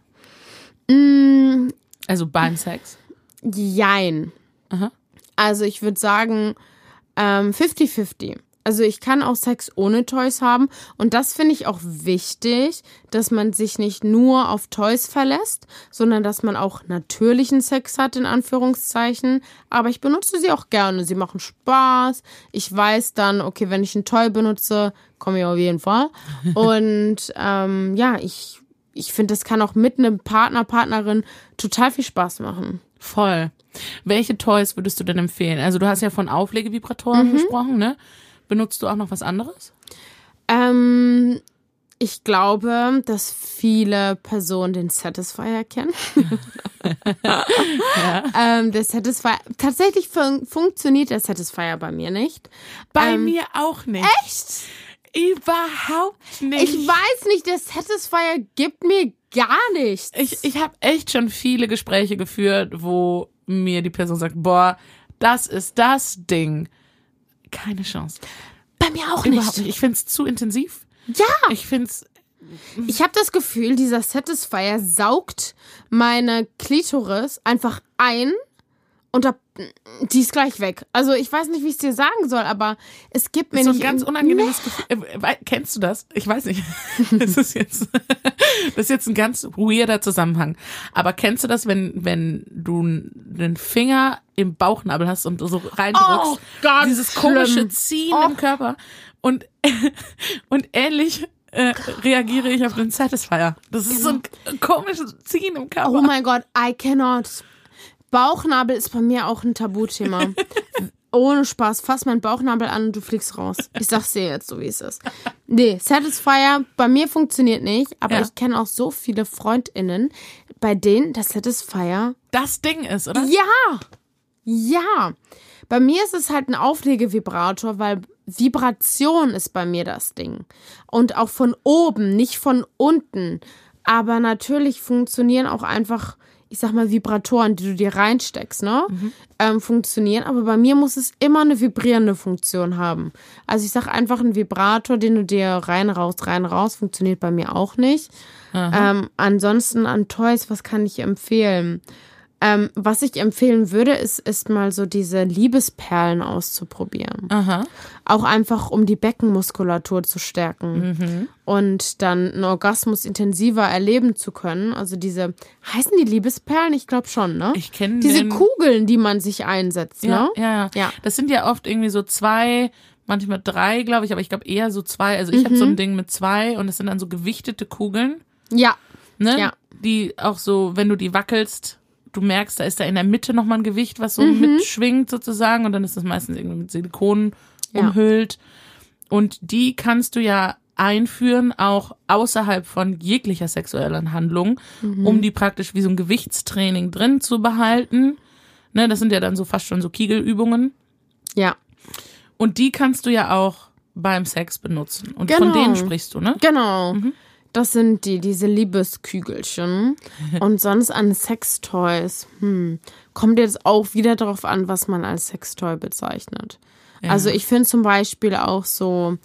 Mm, Also beim Sex? jein. Aha. Also ich würde sagen ähm, 50-50. Also ich kann auch Sex ohne Toys haben und das finde ich auch wichtig, dass man sich nicht nur auf Toys verlässt, sondern dass man auch natürlichen Sex hat, in Anführungszeichen. Aber ich benutze sie auch gerne. Sie machen Spaß. Ich weiß dann, okay, wenn ich ein Toy benutze, komme ich auf jeden Fall. Und ähm, ja, ich, ich finde, das kann auch mit einem Partner, Partnerin total viel Spaß machen. Voll. Welche Toys würdest du denn empfehlen? Also du hast ja von Auflegevibratoren gesprochen, ne? Benutzt du auch noch was anderes? Ähm, ich glaube, dass viele Personen den Satisfier kennen. ähm, der Satisfier, tatsächlich fun funktioniert der Satisfier bei mir nicht. Bei Ähm, mir auch nicht. Echt? Überhaupt nicht. Ich weiß nicht, der Satisfier gibt mir gar nichts. ich, ich habe echt schon viele Gespräche geführt, wo mir die Person sagt, boah, das ist das Ding. Keine Chance. bei mir auch Überhaupt nicht. Ich find's zu intensiv. Ja, Ich find's ich habe das Gefühl, dieser Satisfier saugt meine Klitoris einfach ein und da, die ist gleich weg. Also ich weiß nicht, wie ich es dir sagen soll, aber es gibt mir so ein nicht ganz unangenehmes Gefühl. Äh, Kennst du das? Ich weiß nicht. Das ist jetzt, das ist jetzt ein ganz weirder Zusammenhang. Aber kennst du das, wenn, wenn du den Finger im Bauchnabel hast und so reindrückst? Oh Gott, Dieses komische schlimm. Ziehen Oh. im Körper. Und, und ähnlich äh, reagiere ich auf den Satisfier. Das ist so ein komisches Ziehen im Körper. Oh mein Gott, I cannot. Bauchnabel ist bei mir auch ein Tabuthema. Ohne Spaß, fass meinen Bauchnabel an und du fliegst raus. Ich sag's dir jetzt, so wie es ist. Nee, Satisfier bei mir funktioniert nicht, aber Ja. ich kenne auch so viele FreundInnen, bei denen der Satisfier. das Ding ist, oder? Ja! Ja, bei mir ist es halt ein Auflegevibrator, weil Vibration ist bei mir das Ding. Und auch von oben, nicht von unten. Aber natürlich funktionieren auch einfach, ich sag mal, Vibratoren, die du dir reinsteckst, ne? Mhm. Ähm, funktionieren. Aber bei mir muss es immer eine vibrierende Funktion haben. Also ich sag einfach, ein Vibrator, den du dir rein, raus, rein, raus, funktioniert bei mir auch nicht. Ähm, ansonsten an Toys, was kann ich empfehlen? Ähm, was ich empfehlen würde, ist, ist mal so diese Liebesperlen auszuprobieren. Aha. Auch einfach, um die Beckenmuskulatur zu stärken Mhm. und dann einen Orgasmus intensiver erleben zu können. Also diese, heißen die Liebesperlen? Ich glaube schon, ne? Ich kenne Diese Kugeln, die man sich einsetzt, ja, ne? ja, ja, Ja. Das sind ja oft irgendwie so zwei, manchmal drei, glaube ich, aber ich glaube eher so zwei. Also ich habe so Mhm. ein Ding mit zwei und es sind dann so gewichtete Kugeln, Ja, ne? Ja. Die auch so, wenn du die wackelst, du merkst, da ist da in der Mitte nochmal ein Gewicht, was so Mhm. mitschwingt sozusagen und dann ist das meistens irgendwie mit Silikon Ja. umhüllt. Und die kannst du ja einführen, auch außerhalb von jeglicher sexuellen Handlung, Mhm. um die praktisch wie so ein Gewichtstraining drin zu behalten. Ne, das sind ja dann so fast schon so Kiegelübungen. ja. Und die kannst du ja auch beim Sex benutzen. Und von Genau. denen sprichst du, ne? Genau. Das sind die, diese Liebeskügelchen. Und sonst an Sextoys. Hm. Kommt jetzt auch wieder darauf an, was man als Sextoy bezeichnet. Also ich finde zum Beispiel auch so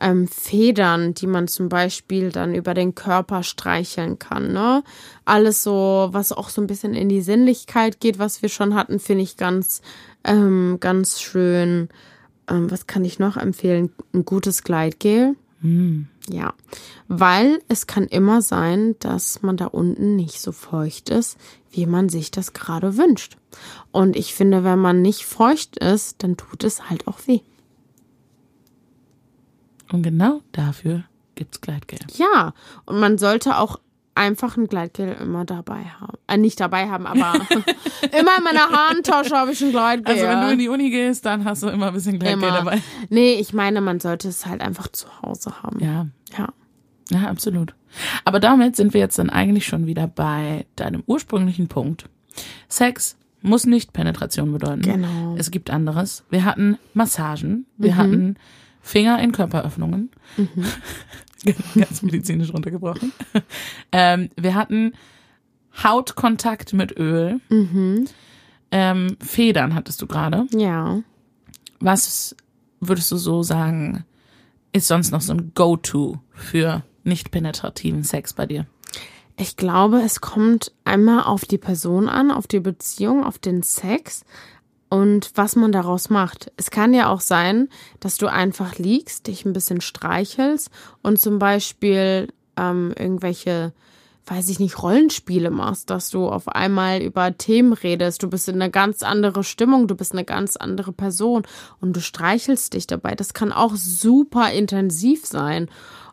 ähm, Federn, die man zum Beispiel dann über den Körper streicheln kann. Ne? Alles so, was auch so ein bisschen in die Sinnlichkeit geht, was wir schon hatten, finde ich ganz, ähm, ganz schön. Ähm, was kann ich noch empfehlen? Ein gutes Gleitgel. Ja, weil es kann immer sein, dass man da unten nicht so feucht ist, wie man sich das gerade wünscht. Und ich finde, wenn man nicht feucht ist, dann tut es halt auch weh. Und genau dafür gibt's Gleitgel. Ja, und man sollte auch einfach ein Gleitgel immer dabei haben. Äh, nicht dabei haben, aber immer in meiner Handtasche habe ich ein Gleitgel. Also wenn du in die Uni gehst, dann hast du immer ein bisschen Gleitgel immer. dabei. Nee, ich meine, man sollte es halt einfach zu Hause haben. Ja, ja. ja, absolut. Aber damit sind wir jetzt dann eigentlich schon wieder bei deinem ursprünglichen Punkt. Sex muss nicht Penetration bedeuten. Genau. Es gibt anderes. Wir hatten Massagen, wir hatten Finger in Körperöffnungen. Ganz medizinisch runtergebrochen. ähm, wir hatten Hautkontakt mit Öl. Ähm, Federn hattest du gerade. Ja. Was würdest du so sagen, ist sonst noch so ein Go-To für nicht penetrativen Sex bei dir? Ich glaube, es kommt einmal auf die Person an, auf die Beziehung, auf den Sex und was man daraus macht. Es kann ja auch sein, dass du einfach liegst, dich ein bisschen streichelst und zum Beispiel ähm, irgendwelche, weiß ich nicht, Rollenspiele machst, dass du auf einmal über Themen redest. Du bist in eine ganz andere Stimmung, du bist eine ganz andere Person und du streichelst dich dabei. Das kann auch super intensiv sein.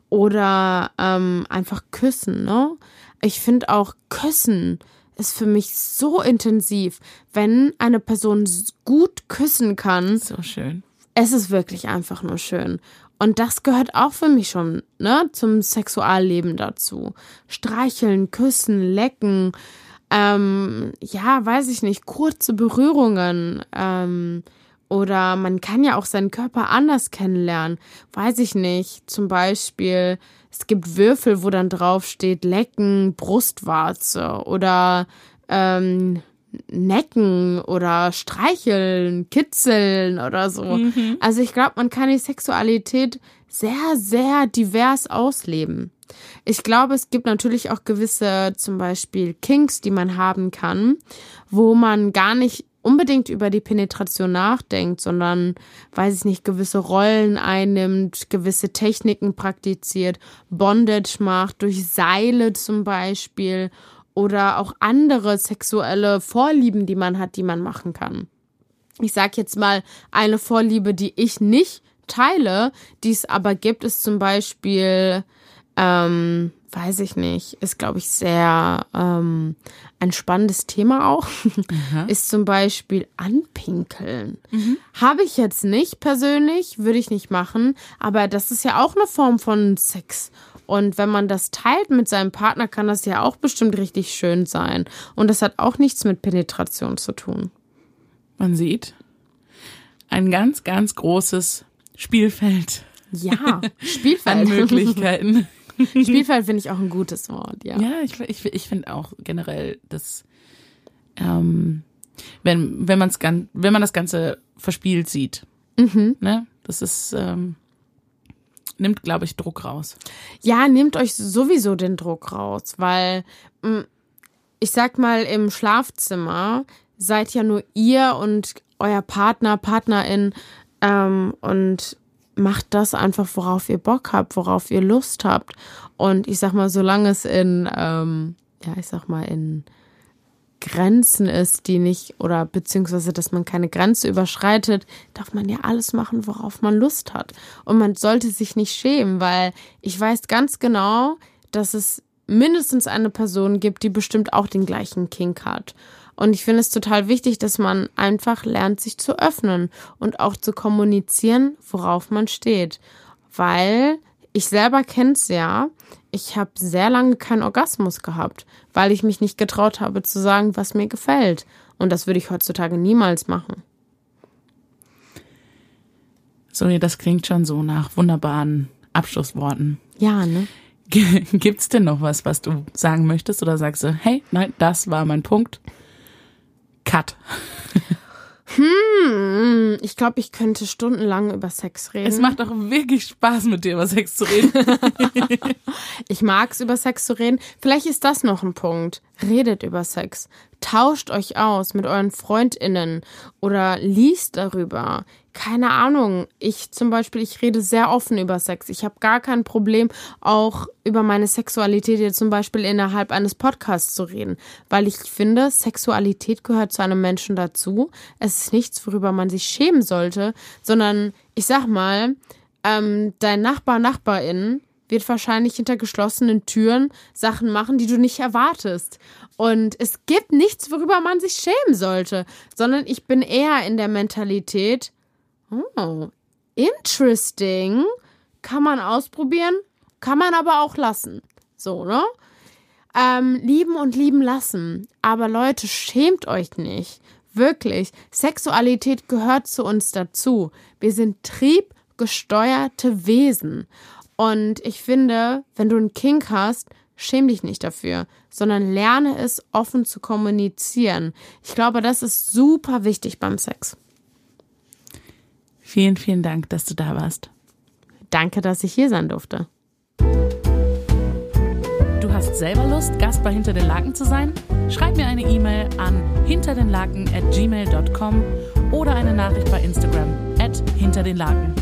Oder ähm, einfach küssen, ne? Ich finde auch Küssen ist für mich so intensiv. Wenn eine Person gut küssen kann, So schön. es ist wirklich einfach nur schön. Und das gehört auch für mich schon ne, zum Sexualleben dazu. Streicheln, küssen, lecken, ähm, ja, weiß ich nicht, kurze Berührungen. Ähm, oder man kann ja auch seinen Körper anders kennenlernen. Weiß ich nicht. Zum Beispiel, es gibt Würfel, wo dann drauf steht Lecken, Brustwarze oder ähm, necken oder streicheln, kitzeln oder so. Also ich glaube, man kann die Sexualität sehr, sehr divers ausleben. Ich glaube, es gibt natürlich auch gewisse, zum Beispiel Kinks, die man haben kann, wo man gar nicht unbedingt über die Penetration nachdenkt, sondern, weiß ich nicht, gewisse Rollen einnimmt, gewisse Techniken praktiziert, Bondage macht, durch Seile zum Beispiel oder auch andere sexuelle Vorlieben, die man hat, die man machen kann. Ich sag jetzt mal eine Vorliebe, die ich nicht teile, die es aber gibt, ist zum Beispiel, ähm, weiß ich nicht, ist glaube ich sehr ähm, ein spannendes Thema auch, ist zum Beispiel Anpinkeln. Habe ich jetzt nicht persönlich, würde ich nicht machen, aber das ist ja auch eine Form von Sex. Und wenn man das teilt mit seinem Partner, kann das ja auch bestimmt richtig schön sein. Und das hat auch nichts mit Penetration zu tun. Man sieht ein ganz, ganz großes Spielfeld Ja, Spielfeld. an Möglichkeiten. Spielfeld finde ich auch ein gutes Wort, ja. Ja, ich, ich, ich finde auch generell, dass ähm, wenn, wenn, man's gan wenn man das Ganze verspielt sieht, ne, das ist, ähm, nimmt, glaube ich, Druck raus. Ja, nehmt euch sowieso den Druck raus, weil mh, ich sag mal, im Schlafzimmer seid ja nur ihr und euer Partner, Partnerin ähm, und macht das einfach, worauf ihr Bock habt, worauf ihr Lust habt. Und ich sag mal, solange es in, ähm, ja, ich sag mal, in Grenzen ist, die nicht, oder beziehungsweise, dass man keine Grenze überschreitet, darf man ja alles machen, worauf man Lust hat. Und man sollte sich nicht schämen, weil ich weiß ganz genau, dass es mindestens eine Person gibt, die bestimmt auch den gleichen Kink hat. Und ich finde es total wichtig, dass man einfach lernt, sich zu öffnen und auch zu kommunizieren, worauf man steht. Weil ich selber kenne es ja, ich habe sehr lange keinen Orgasmus gehabt, weil ich mich nicht getraut habe zu sagen, was mir gefällt. Und das würde ich heutzutage niemals machen. So, ja, das klingt schon so nach wunderbaren Abschlussworten. Ja, ne? Gibt's denn noch was, was du sagen möchtest oder sagst du, hey, nein, das war mein Punkt. Cut. Hm, ich glaube, ich könnte stundenlang über Sex reden. Es macht auch wirklich Spaß, mit dir über Sex zu reden. Ich mag's über Sex zu reden. Vielleicht ist das noch ein Punkt. Redet über Sex. Tauscht euch aus mit euren FreundInnen oder liest darüber. Keine Ahnung. Ich zum Beispiel, ich rede sehr offen über Sex. Ich habe gar kein Problem, auch über meine Sexualität jetzt zum Beispiel innerhalb eines Podcasts zu reden. Weil ich finde, Sexualität gehört zu einem Menschen dazu. Es ist nichts, worüber man sich schämen sollte, sondern ich sag mal, ähm, dein Nachbar, Nachbarin wird wahrscheinlich hinter geschlossenen Türen Sachen machen, die du nicht erwartest. Und es gibt nichts, worüber man sich schämen sollte, sondern ich bin eher in der Mentalität, oh, interesting, kann man ausprobieren, kann man aber auch lassen. So, ne? Ähm, lieben und lieben lassen. Aber Leute, schämt euch nicht. Wirklich. Sexualität gehört zu uns dazu. Wir sind triebgesteuerte Wesen. Und ich finde, wenn du einen Kink hast, schäm dich nicht dafür, sondern lerne es offen zu kommunizieren. Ich glaube, das ist super wichtig beim Sex. vielen, vielen Dank, dass du da warst. Danke, dass ich hier sein durfte. Du hast selber Lust, Gast bei Hinter den Laken zu sein? Schreib mir eine E-Mail an hinterdenlaken at gmail.com oder eine Nachricht bei Instagram at hinter den Laken.